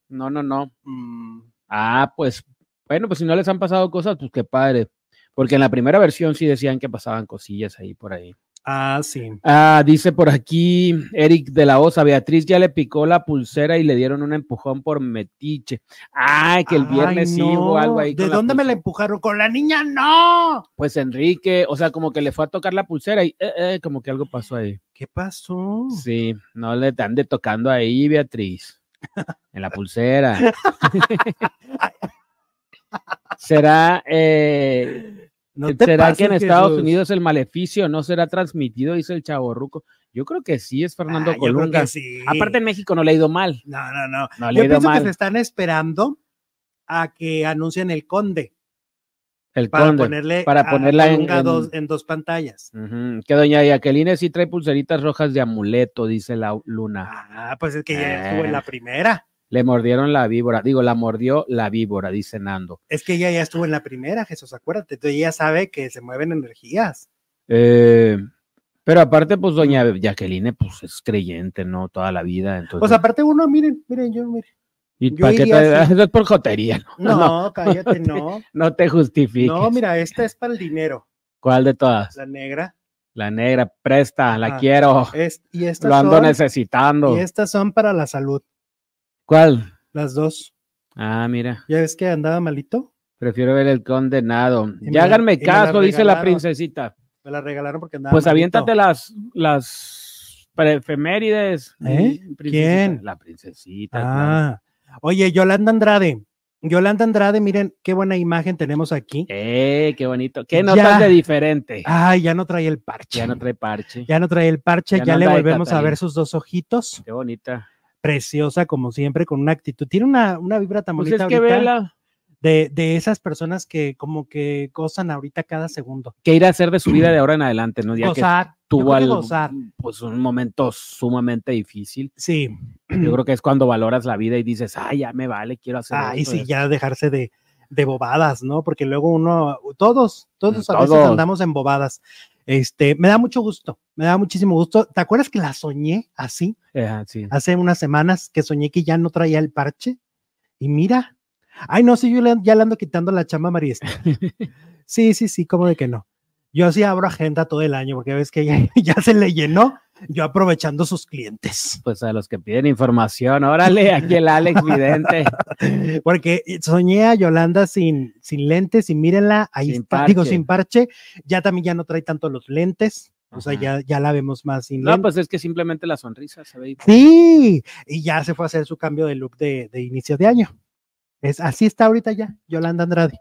no, no, no. Mm, Ah, pues, bueno, pues si no les han pasado cosas, pues qué padre. Porque en la primera versión sí decían que pasaban cosillas ahí por ahí. Ah, sí. Ah, dice por aquí Eric de la Osa, Beatriz ya le picó la pulsera y le dieron un empujón por metiche. Ah, que el viernes Ay, sí algo ahí. ¿De la dónde me la empujaron? Con la niña, no. Pues Enrique, o sea, como que le fue a tocar la pulsera y eh, eh, como que algo pasó ahí. ¿Qué pasó? Sí, no le ande tocando ahí, Beatriz. En la pulsera. (laughs) (laughs) ¿Será, eh, No ¿será que en Estados. Unidos el maleficio no será transmitido? Dice el chaborruco. Yo creo que sí, es Fernando Ah, Colunga. sí. Aparte en México no le ha ido mal. No, no, no. No le Yo pienso que se están esperando a que anuncien el conde El para conde. ponerle para ponerla en- dos- en dos pantallas. Que doña Jacqueline sí trae pulseritas rojas de amuleto, dice la Luna. Ah, pues es que ya estuvo en Eh. la primera. Le mordieron la víbora. Digo, la mordió la víbora, dice Nando. Es que ella ya estuvo en la primera, Jesús, acuérdate. Entonces ella sabe que se mueven energías. Eh, pero aparte, pues doña Jacqueline, pues es creyente, ¿no? Toda la vida. Entonces, Pues aparte uno, miren, miren, yo, miren. ¿y yo para qué te-. Eso es por jotería, ¿no? No, (laughs) cállate, no. (laughs) No te justifiques. No, mira, esta es para el dinero. ¿Cuál de todas? La negra. La negra, presta, la Ajá. quiero. Es, y estas Lo ando son, necesitando. y estas son para la salud. ¿Cuál? Las dos. Ah, mira. ¿Ya ves que andaba malito? Prefiero ver el condenado. Y Ya háganme la caso, dice la princesita. Me la regalaron porque andaba Pues malito. aviéntate las, las efemérides. ¿Eh? princesita. ¿Quién? La princesita. claro. Ah. Oye, Yolanda Andrade. Yolanda Andrade, miren qué buena imagen tenemos aquí. Eh, qué bonito. Qué notas de diferente. Ay, ya no trae el parche. Ya no trae parche. Ya no trae el parche, Ya ya, no le volvemos a ver sus dos ojitos. Qué bonita. Preciosa, como siempre, con una actitud. Tiene una, una vibra tan Pues bonita es que ahorita vela. de, de esas personas que como que gozan ahorita cada segundo. ¿Qué ir a hacer de su vida de ahora en adelante? ¿no? Ya que gozar. yo tuvo que algo, gozar. pues un momento sumamente difícil. Sí. Yo creo que es cuando valoras la vida y dices, ay, ya me vale, quiero hacer Ay, esto, sí, esto". ya dejarse de, de bobadas, ¿no? Porque luego uno, todos, todos a veces Todos. andamos en bobadas. Este, me da mucho gusto, me da muchísimo gusto. ¿Te acuerdas que la soñé así Ajá, sí. hace unas semanas que soñé que ya no traía el parche? Y mira, ay, no, sí, yo le- ya le ando quitando la chamba a María. (laughs) Sí, sí, sí, ¿cómo de que no? Yo así abro agenda todo el año porque ves que ya, (laughs) ya se le llenó, yo aprovechando sus clientes. Pues a los que piden información, órale, aquí el Alex Vidente. (laughs) Porque soñé a Yolanda sin, sin lentes y mírenla, ahí Sin está, digo, sin parche, ya también ya no trae tanto los lentes, o sea, ya, ya la vemos más sin No, lentes. pues es que simplemente la sonrisa se ve. Sí, y ya se fue a hacer su cambio de look de, de inicio de año. Es, así está ahorita ya, Yolanda Andrade.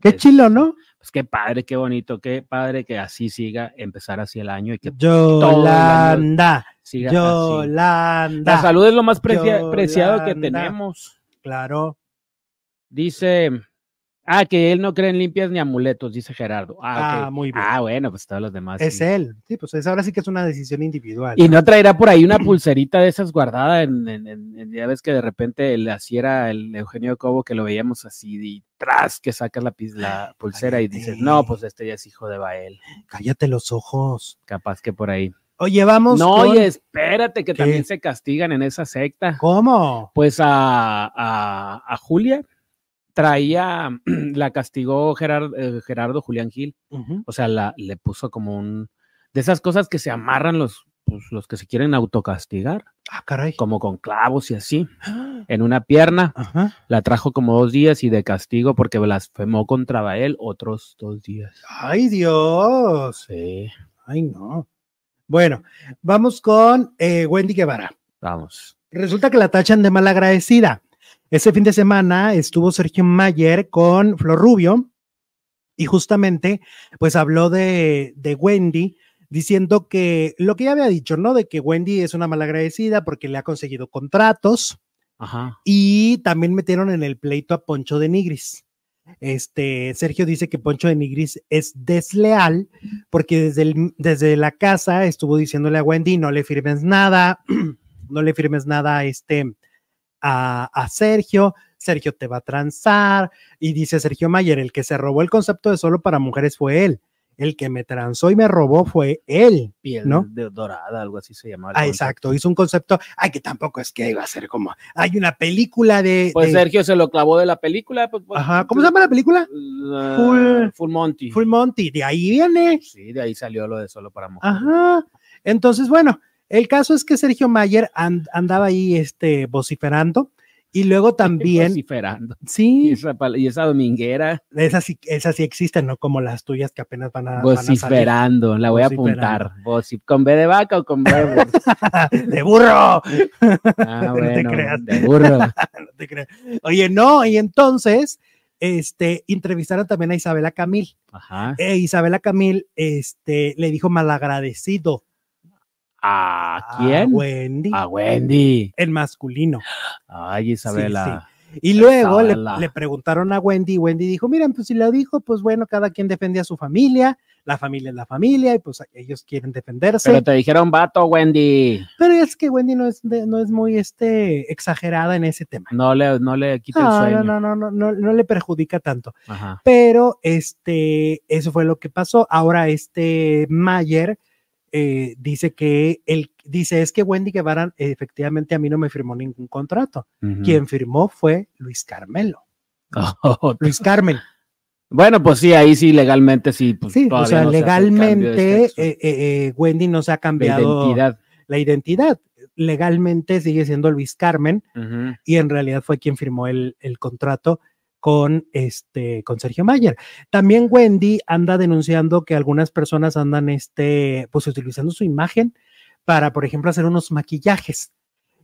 Qué Es- chilo, ¿no? Pues qué padre, qué bonito, qué padre que así siga, empezar así el año y que Yolanda. siga así. Yolanda. La salud es lo más precia- preciado que tenemos. Claro. Dice, ah, que él no cree en limpias ni amuletos, dice Gerardo. Ah, Ah, muy bien. Ah, bueno, pues todos los demás. Es sí. él. Sí, pues es, ahora sí que es una decisión individual. Y no traerá por ahí una pulserita de esas guardada en, en- en- ya ves que de repente así era el Eugenio Cobo que lo veíamos así y tras que sacas la, pulsera y dices, no, pues este ya es hijo de Bael, Cállate los ojos. capaz que por ahí. Oye, vamos. No, con- oye, espérate que ¿Qué? también se castigan en esa secta. ¿Cómo? Pues a, a, a Julia traía, (clears throat) la castigó Gerard- eh, Gerardo Julián Gil, o sea, la, le puso como un, de esas cosas que se amarran los, pues, los que se quieren autocastigar, Ah, caray. como con clavos y así, en una pierna, Ajá. la trajo como dos días y de castigo porque blasfemó contra Bael otros dos días. Ay, Dios. Sí, Ay, no. Bueno, vamos con eh, Wendy Guevara. vamos. Resulta que la tachan de malagradecida. Ese fin de semana estuvo Sergio Mayer con Flor Rubio y justamente pues habló de, de Wendy diciendo que lo que ya había dicho, ¿no? De que Wendy es una malagradecida porque le ha conseguido contratos Ajá. y también metieron en el pleito a Poncho de Nigris. Este, Sergio dice que Poncho de Nigris es desleal porque desde, el- desde la casa estuvo diciéndole a Wendy, no le firmes nada, (clears throat) no le firmes nada a este, a, a Sergio, Sergio te va a transar y dice Sergio Mayer, el que se robó el concepto de solo para mujeres fue él, el que me transó y me robó fue él. Piel ¿No? de dorada, algo así se llamaba. Ah, exacto, hizo un concepto, ay, que tampoco es que iba a ser como, hay una película de... Pues de- Sergio se lo clavó de la película. pues, pues, Ajá, ¿cómo se llama la película? Full- Full Monty. Full Monty, de ahí viene. Sí, de ahí salió lo de solo para mujeres. Ajá. Entonces, bueno, el caso es que Sergio Mayer and- andaba ahí este, vociferando y luego (laughs) también, Vociferando. Y sí, esa, pal- y esa dominguera, esas sí, esas sí existen, no como las tuyas que apenas van a, van vociferando, la voy a apuntar. ¿Con B de vaca o con B de burro? (laughs) ¡De burro! Ah, (laughs) No te creas. de burro. No te creas. Oye, no, y entonces, este, entrevistaron también a Isabela Camil. Ajá. E Isabela Camil, este, le dijo malagradecido. ¿A quién? A Wendy. A Wendy. En masculino. Ay, Isabela. Y luego le, preguntaron a Wendy y Wendy dijo, miren, pues si lo dijo, pues bueno, cada quien defiende a su familia, la familia es la familia y pues ellos quieren defenderse. Pero te dijeron vato, Wendy. Pero es que Wendy no es, de- no es muy este, exagerada en ese tema. No le, no le quita el No, sueño. no, no, no, no, no le perjudica tanto. Ajá. Pero este, eso fue lo que pasó. Ahora este Mayer eh, dice que él dice es que Wendy Guevara efectivamente a mí no me firmó ningún contrato. Quien firmó fue Luis Carmelo. Oh, (laughs) Luis Carmen. Bueno, pues sí, ahí sí, legalmente sí. Pues, Sí, o sea, no legalmente eh, eh, Wendy no se ha cambiado identidad. la identidad. Legalmente sigue siendo Luis Carmen y en realidad fue quien firmó el, el contrato con este con Sergio Mayer. También Wendy anda denunciando que algunas personas andan este pues utilizando su imagen para, por ejemplo, hacer unos maquillajes.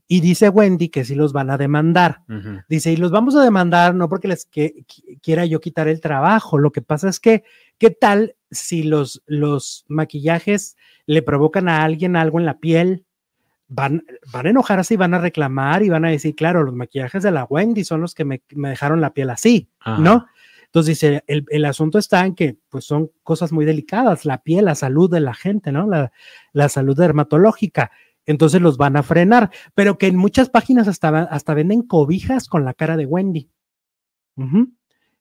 Y dice Wendy que sí los van a demandar. Dice, y los vamos a demandar no porque les que- quiera yo quitar el trabajo, lo que pasa es que, ¿qué tal si los, los maquillajes le provocan a alguien algo en la piel? Van, van a enojarse y van a reclamar y van a decir, claro, los maquillajes de la Wendy son los que me, me dejaron la piel así, Ajá. ¿no? Entonces dice, el, el asunto está en que pues son cosas muy delicadas, la piel, la salud de la gente, ¿no? La, la salud dermatológica. Entonces los van a frenar, pero que en muchas páginas hasta, hasta venden cobijas con la cara de Wendy.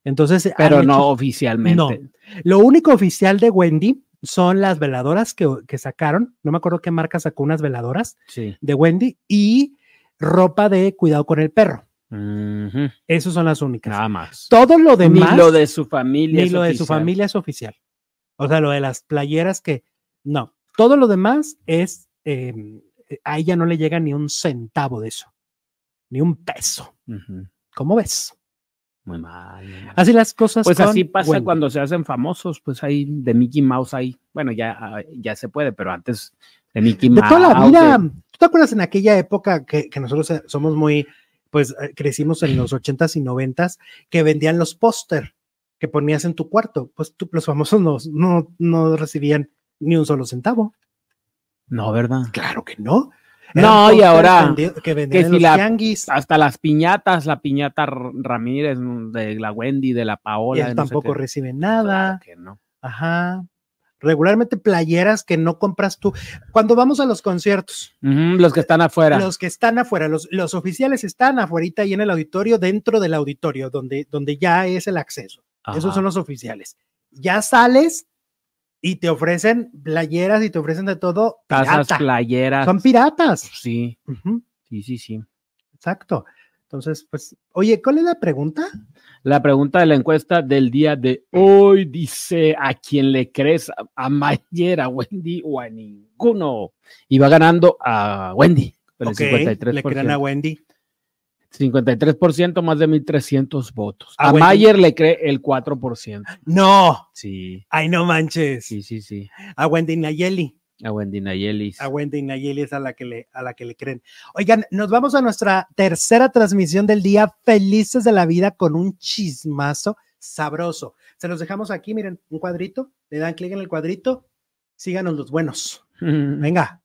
Entonces, Pero hecho- no oficialmente. No. Lo único oficial de Wendy son las veladoras que, que sacaron. No me acuerdo qué marca sacó unas veladoras Sí. de Wendy y ropa de cuidado con el perro. Ujú. Esas son las únicas. Nada más. Todo lo demás, Ni lo de su familia. ni es lo de su familia es oficial. O sea, lo de las playeras que no. Todo lo demás es eh, a ella no le llega ni un centavo de eso, ni un peso. ¿Cómo ves? Muy mal. muy mal. Así las cosas. Pues así pasa cuando se hacen famosos, pues ahí de Mickey Mouse ahí. Bueno, ya, ah, ya se puede, pero antes de Mickey de Mouse. toda la vida. de- ¿Tú te acuerdas en aquella época que, que nosotros eh, somos muy, pues eh, crecimos en los ochentas y noventas, que vendían los póster que ponías en tu cuarto? Pues tú- los famosos no, no, no recibían ni un solo centavo. No, ¿verdad? Claro que no. No, y ahora que que si los la-. Hasta las piñatas, la piñata Ramírez, mm, de la Wendy, de la Y Paola. él de no sé tampoco reciben Claro nada. que no. Ajá. Regularmente playeras que no compras tú. Cuando vamos a los conciertos, los que están afuera. los que están afuera, los, los oficiales están afuera y en el auditorio, dentro del auditorio, donde, donde ya es el acceso. Esos son los oficiales. Ya sales y te ofrecen playeras y te ofrecen de todo. Tazas, pirata. playeras. Son piratas. Sí, sí, sí, sí. exacto. Entonces, pues, oye, ¿cuál es la pregunta? La pregunta de la encuesta del día de hoy dice: ¿a quién le crees? ¿A- ¿A Mayer, a Wendy o a ninguno? Y va ganando a Wendy. Con el Ok, 53%. le crean a Wendy. 53%, más de 1.300 votos. A A. Mayer le cree el 4%. No, Sí, ay, no manches. sí, sí, sí. A Wendy Nayeli. A Wendy Nayelis. A Wendy Nayeli es a la que le, a la que le creen. Oigan, nos vamos a nuestra tercera transmisión del día, felices de la vida con un chismazo sabroso. Se los dejamos aquí, miren, un cuadrito, le dan clic en el cuadrito, síganos los buenos. (laughs) Venga.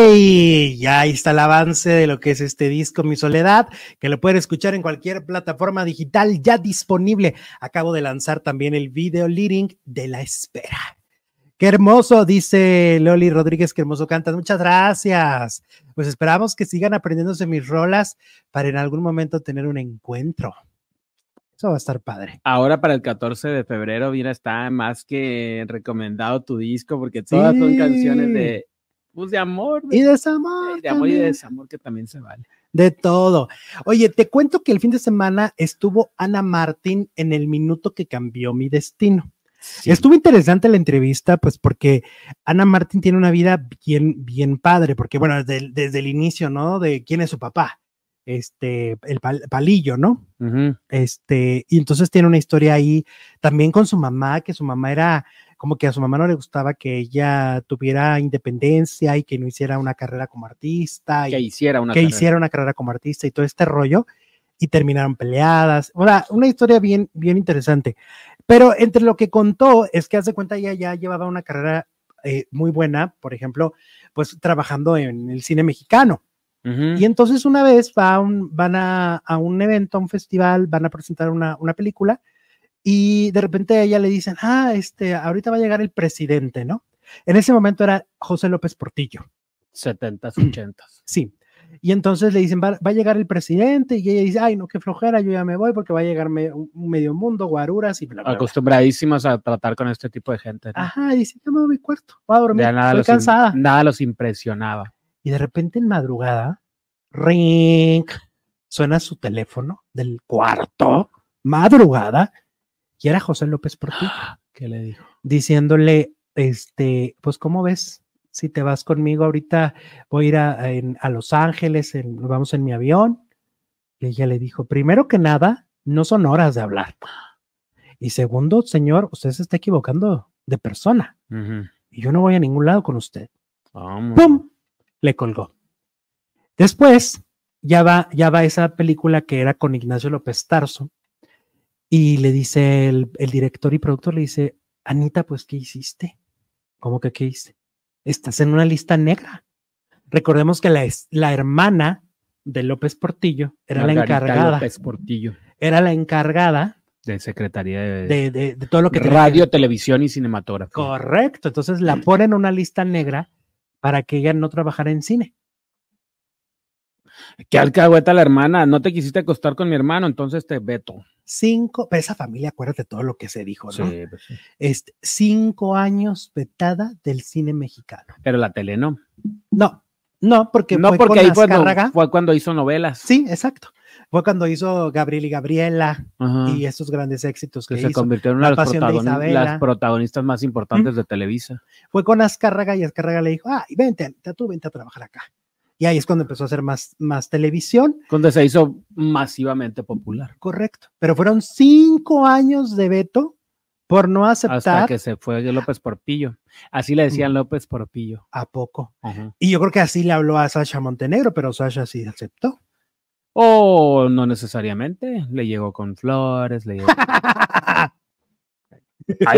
¡Ey! Ya ahí está el avance de lo que es este disco, Mi Soledad, que lo pueden escuchar en cualquier plataforma digital ya disponible. Acabo de lanzar también el video leading de la espera. Qué hermoso, dice Loli Rodríguez, qué hermoso cantas. Muchas gracias. Pues esperamos que sigan aprendiéndose mis rolas para en algún momento tener un encuentro. Eso va a estar padre. Ahora para el 14 de febrero, mira, está más que recomendado tu disco porque todas son canciones de, pues, de amor, de, Y desamor. de amor y de desamor que también se vale. De todo. Oye, te cuento que el fin de semana estuvo Ana Martín en el minuto que cambió mi destino. Sí. Estuvo interesante la entrevista, pues porque Ana Martín tiene una vida bien, bien padre, porque bueno, desde, el- desde el inicio, ¿no? De quién es su papá, este, el pal- palillo, ¿no? Este, y entonces tiene una historia ahí también con su mamá, que su mamá era como que a su mamá no le gustaba que ella tuviera independencia y que no hiciera una carrera como artista. y- Que hiciera una que carrera. hiciera una carrera como artista y todo este rollo y terminaron peleadas. O sea, una historia bien, bien interesante. Pero entre lo que contó es que hace cuenta ella ya llevaba una carrera eh, muy buena, por ejemplo, pues trabajando en el cine mexicano. Y entonces una vez va a un- van a, a un evento, a un festival, van a presentar una, una película y de repente a ella le dicen, ah, este, ahorita va a llegar el presidente, ¿no? En ese momento era José López Portillo. 70s, 80s. (clears throat) Sí. Y entonces le dicen, va, va a llegar el presidente y ella dice, ay, no, qué flojera, yo ya me voy porque va a llegar me- un medio mundo, guaruras y bla, bla. Acostumbradísimos a tratar con este tipo de gente. ¿no? Ajá, y dice, yo me voy a mi cuarto, voy a dormir, Ya nada estoy los, cansada. nada los impresionaba. Y de repente en madrugada, ring, suena su teléfono del cuarto, madrugada, y era José López Portillo, (gasps) ¿Qué le dijo? diciéndole, este, pues, ¿cómo ves? Si te vas conmigo ahorita, voy a ir a, Los Ángeles, en- vamos en mi avión. Y ella le dijo, primero que nada, no son horas de hablar. Y segundo, señor, usted se está equivocando de persona. Y yo no voy a ningún lado con usted. ¡Pum! Le colgó. Después, ya va, ya va esa película que era con Ignacio López Tarso. Y le dice el, el director y productor, le dice, Anita, pues, ¿qué hiciste? ¿Cómo que qué hice? Estás en una lista negra. Recordemos que la, la hermana de López Portillo era la encargada, López Portillo, era la encargada de Secretaría de, de, de- de todo lo que Radio, Televisión y Cinematógrafo. Correcto, entonces la ponen en una lista negra para que ella no trabajara en cine. Que alcahueta la hermana, no te quisiste acostar con mi hermano, entonces te veto. Cinco, pero esa familia, acuérdate todo lo que se dijo, ¿no? Sí, pues sí. Este, cinco años vetada del cine mexicano. Pero la tele no. No, no, porque no, fue porque ahí Azcárraga. fue cuando hizo novelas. Sí, exacto. Fue cuando hizo Gabriel y Gabriela Ajá. y estos grandes éxitos que, que se hizo. convirtieron en La las, protagoni- las protagonistas más importantes de Televisa. Fue con Azcárraga y Azcárraga le dijo, ay, vente, Anita, tú vente a trabajar acá. Y ahí es cuando empezó a hacer más, más televisión. Donde se hizo masivamente popular. Correcto. Pero fueron cinco años de veto por no Hasta aceptar que se fue López Porpillo. Así le decían López Porpillo. a poco. Ajá. Y yo creo que así le habló a Sasha Montenegro, pero Sasha sí aceptó. O no necesariamente. Le llegó con flores, le llegó (laughs)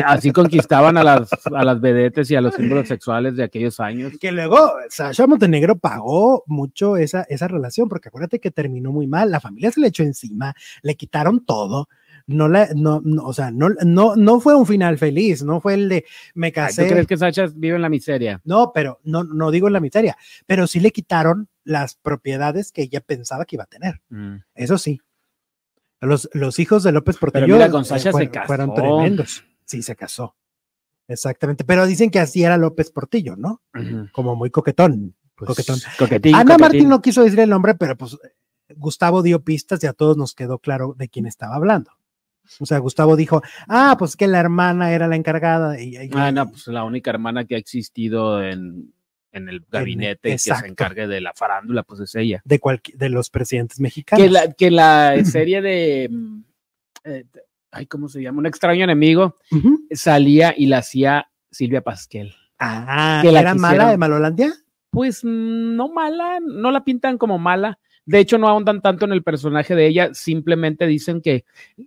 Así conquistaban a las, a las vedetes y a los símbolos sexuales de aquellos años. Que luego Sasha Montenegro pagó mucho esa, esa relación, porque acuérdate que terminó muy mal, la familia se le echó encima, le quitaron todo. No la, no, no, o sea, no, no, no fue un final feliz, no fue el de me Ay, ¿Tú casé. crees que Sacha vive en la miseria? No, pero no, no digo en la miseria, pero sí le quitaron las propiedades que ella pensaba que iba a tener. Mm. Eso sí. Los, los hijos de López Portillo mira, con eh, Sasha se fueron, casó. fueron tremendos. Sí, se casó. Exactamente. Pero dicen que así era López Portillo, ¿no? Como muy coquetón. Pues, coquetón. coquetín, Ana coquetín. Martín no quiso decir el nombre, pero pues Gustavo dio pistas y a todos nos quedó claro de quién estaba hablando. O sea, Gustavo dijo, ah, pues que la hermana era la encargada. Y, y- Ah, no, pues la única hermana que ha existido en, en el gabinete y que se encargue de la farándula, pues es ella. de, de los presidentes mexicanos. Que la, que (clears throat) la serie de. eh, ay, ¿cómo se llama? Un extraño enemigo salía y la hacía Silvia Pasquel. Ah, que la ¿era mala de Malolandia? Pues mm, no mala, no la pintan como mala. De hecho, no ahondan tanto en el personaje de ella, simplemente dicen que,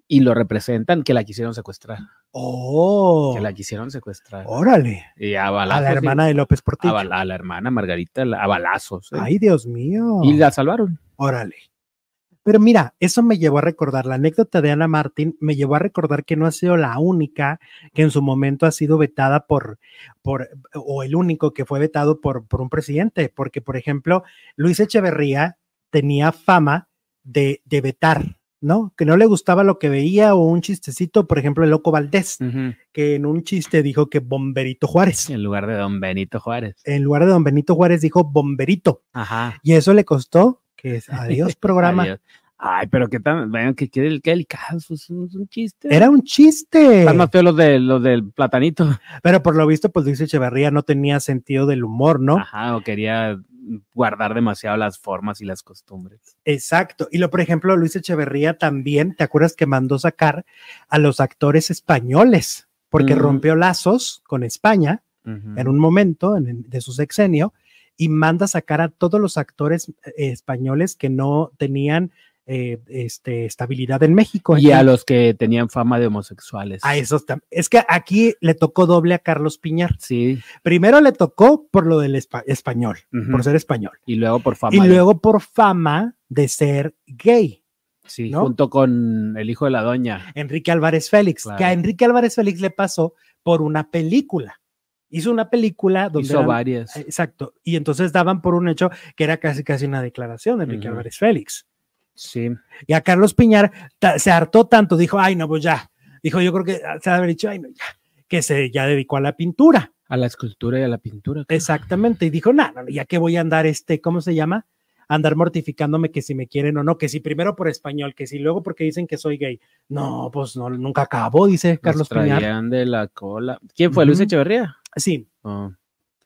y lo representan, que la quisieron secuestrar. Oh, Que la quisieron secuestrar. órale. Y a A balazos. la sí. hermana de López a, Portillo. a la hermana Margarita la- a balazos. ¿eh? Ay, Dios mío. Y la salvaron. Órale. Pero mira, eso me llevó a recordar, la anécdota de Ana Martín me llevó a recordar que no ha sido la única que en su momento ha sido vetada por, por o el único que fue vetado por, por un presidente, porque por ejemplo, Luis Echeverría tenía fama de, de vetar, ¿no? Que no le gustaba lo que veía o un chistecito, por ejemplo, el Loco Valdés, que en un chiste dijo que Bomberito Juárez. En lugar de don Benito Juárez. En lugar de Don Benito Juárez dijo Bomberito. Ajá. Y eso le costó que es- adiós (laughs) programa. Adiós. Ay, pero qué tan, que qué, qué delicado, es un, es un chiste. Era un chiste. Están más feos los, de, los del platanito. (laughs) Pero por lo visto, pues Luis Echeverría no tenía sentido del humor, ¿no? Ajá, o quería guardar demasiado las formas y las costumbres. Exacto. Y lo, por ejemplo, Luis Echeverría también, ¿te acuerdas que mandó sacar a los actores españoles? Porque Mm. rompió lazos con España en un momento en- en- de su sexenio y manda sacar a todos los actores eh, españoles que no tenían eh, este, estabilidad en México. Y a los que tenían fama de homosexuales. a esos Es que aquí le tocó doble a Carlos Piñar. Sí. Primero le tocó por lo del espa- español, por ser español. Y luego por fama. y de- luego por fama de ser gay. sí, ¿no? junto con el hijo de la doña. Enrique Álvarez Félix, Claro. que a Enrique Álvarez Félix le pasó por una película. Hizo una película donde... Hizo eran- varias. Exacto. Y entonces daban por un hecho que era casi casi una declaración de Enrique Ujú. Álvarez Félix. Sí. Y a Carlos Piñar se hartó tanto, dijo, ay, no, pues ya. Dijo, yo creo que se ha haber dicho, ay, no, ya. Que se ya dedicó a la pintura. A la escultura y a la pintura. Exactamente. Y dijo, no, no, ya que voy a andar este, ¿cómo se llama? Andar mortificándome que si me quieren o no, que si primero por español, que si luego porque dicen que soy gay. No, pues no, nunca acabó, dice Nos Carlos Piñar. traían de la cola. ¿Quién fue? ¿Luis. Echeverría? Sí, Oh.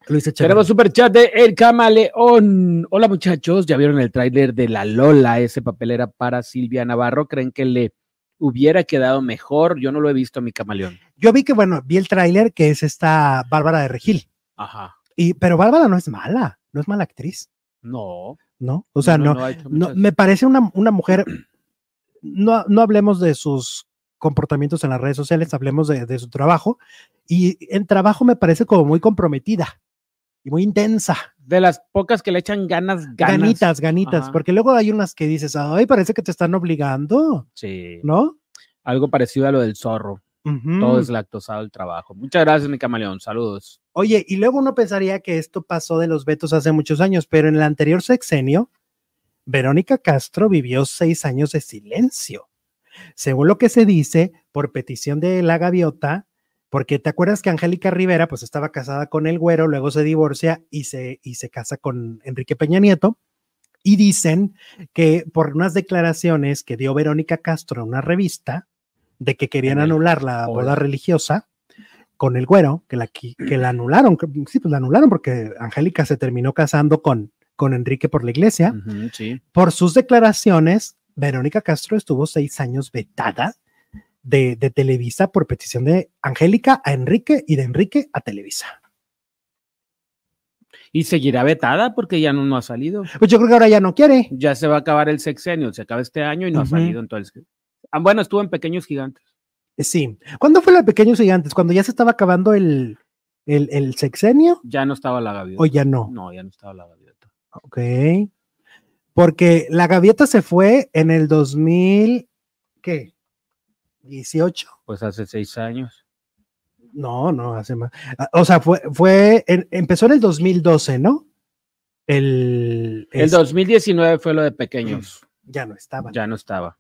Luis Echeverría. Tenemos super chat de El Camaleón. Hola muchachos, ya vieron el tráiler de La Lola. Ese papel era para Silvia Navarro. ¿Creen que le hubiera quedado mejor? Yo no lo he visto, mi camaleón. Yo vi que, bueno, vi el tráiler que es esta Bárbara de Regil. Ajá. Y, pero Bárbara no es mala, no es mala actriz, No. ¿no? O sea, no, no, muchas- me parece una, una mujer, no, no hablemos de sus comportamientos en las redes sociales, hablemos de, de su trabajo. Y en trabajo me parece como muy comprometida y muy intensa. De las pocas que le echan ganas, ganas. Ganitas, ganitas, Ajá. porque luego hay unas que dices, ay, parece que te están obligando, Sí. ¿no? Algo parecido a lo del zorro. Todo es lactosado el trabajo. Muchas gracias, mi camaleón. Saludos. Oye, y luego uno pensaría que esto pasó de los vetos hace muchos años, pero en el anterior sexenio, Verónica Castro vivió seis años de silencio. Según lo que se dice, por petición de la gaviota, porque te acuerdas que Angélica Rivera pues estaba casada con el güero, luego se divorcia y se, y se casa con Enrique Peña Nieto. Y dicen que por unas declaraciones que dio Verónica Castro a una revista de que querían En anular la boda religiosa con el güero, que la, que la anularon, sí, pues la anularon porque Angélica se terminó casando con, con Enrique por la iglesia. Sí. Por sus declaraciones, Verónica Castro estuvo seis años vetada de, de Televisa por petición de Angélica a Enrique y de Enrique a Televisa. Y seguirá vetada porque ya no, no ha salido. Pues yo creo que ahora ya no quiere. Ya se va a acabar el sexenio. Se acaba este año y no ha salido entonces. Ah, bueno, estuvo en Pequeños Gigantes. Sí. ¿Cuándo fue la de Pequeños Gigantes? ¿Cuando ya se estaba acabando el, el, el sexenio? Ya no estaba la gaviota. ¿O ya no? No, ya no estaba la gaviota. Ok. Porque la gaviota se fue en el 2000, ¿qué? 18. Pues hace seis años. No, no, hace más. Ah, O sea, fue, fue, en- empezó en el 2012, ¿no? El, El es- 2019 fue lo de pequeños. (clears throat) ya no estaban. Ya no estaba.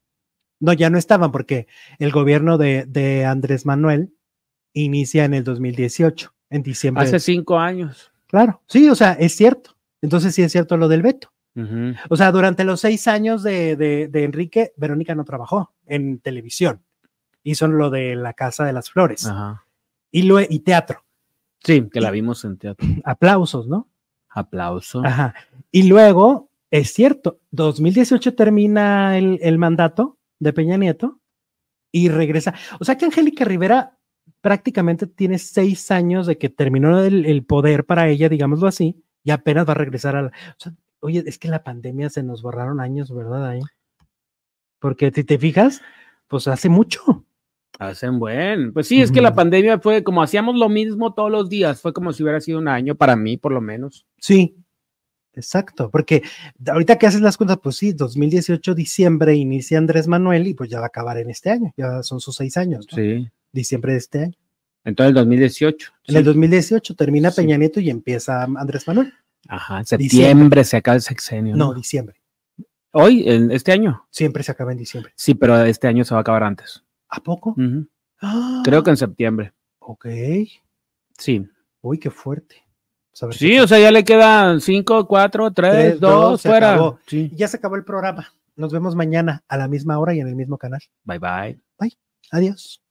No, ya no estaban porque el gobierno de, de Andrés Manuel inicia en el 2018, en diciembre. Hace cinco años. Claro, sí, o sea, es cierto. Entonces sí es cierto lo del veto. O sea, durante los seis años de, de- de Enrique, Verónica no trabajó en televisión. Hizo lo de la Casa de las Flores Ajá. y, lue- y teatro. Sí, que la vimos en teatro. (clears throat) Aplausos, ¿no? Aplauso. Ajá. Y luego, es cierto, 2018 termina el, el mandato de Peña Nieto y regresa. O sea que Angélica Rivera prácticamente tiene seis años de que terminó el, el poder para ella, digámoslo así, y apenas va a regresar a la... o sea, oye, es que en la pandemia se nos borraron años, ¿verdad? Ahí. Porque si te fijas, pues hace mucho. Hacen buen. Pues sí, es que la pandemia fue como hacíamos lo mismo todos los días. Fue como si hubiera sido un año para mí, por lo menos. Sí, exacto, porque ahorita que haces las cuentas, pues sí, 2018, diciembre, inicia Andrés Manuel y pues ya va a acabar en este año, ya son sus seis años, ¿no? Sí. diciembre de este año. Entonces el 2018. En sí. el 2018 termina. Peña Nieto y empieza Andrés Manuel. Ajá, septiembre se acaba el sexenio. No, ¿no? diciembre. Hoy, este año. Siempre se acaba en diciembre. Sí, pero este año se va a acabar antes. ¿A poco? Ah, Creo que en septiembre. Ok. Sí. Uy, qué fuerte. Pues Sí, qué- o sea, ya le quedan 5, 4, 3, Tres, 2, dos, se fuera. Sí. Ya se acabó el programa. Nos vemos mañana a la misma hora y en el mismo canal. Bye bye. Adiós.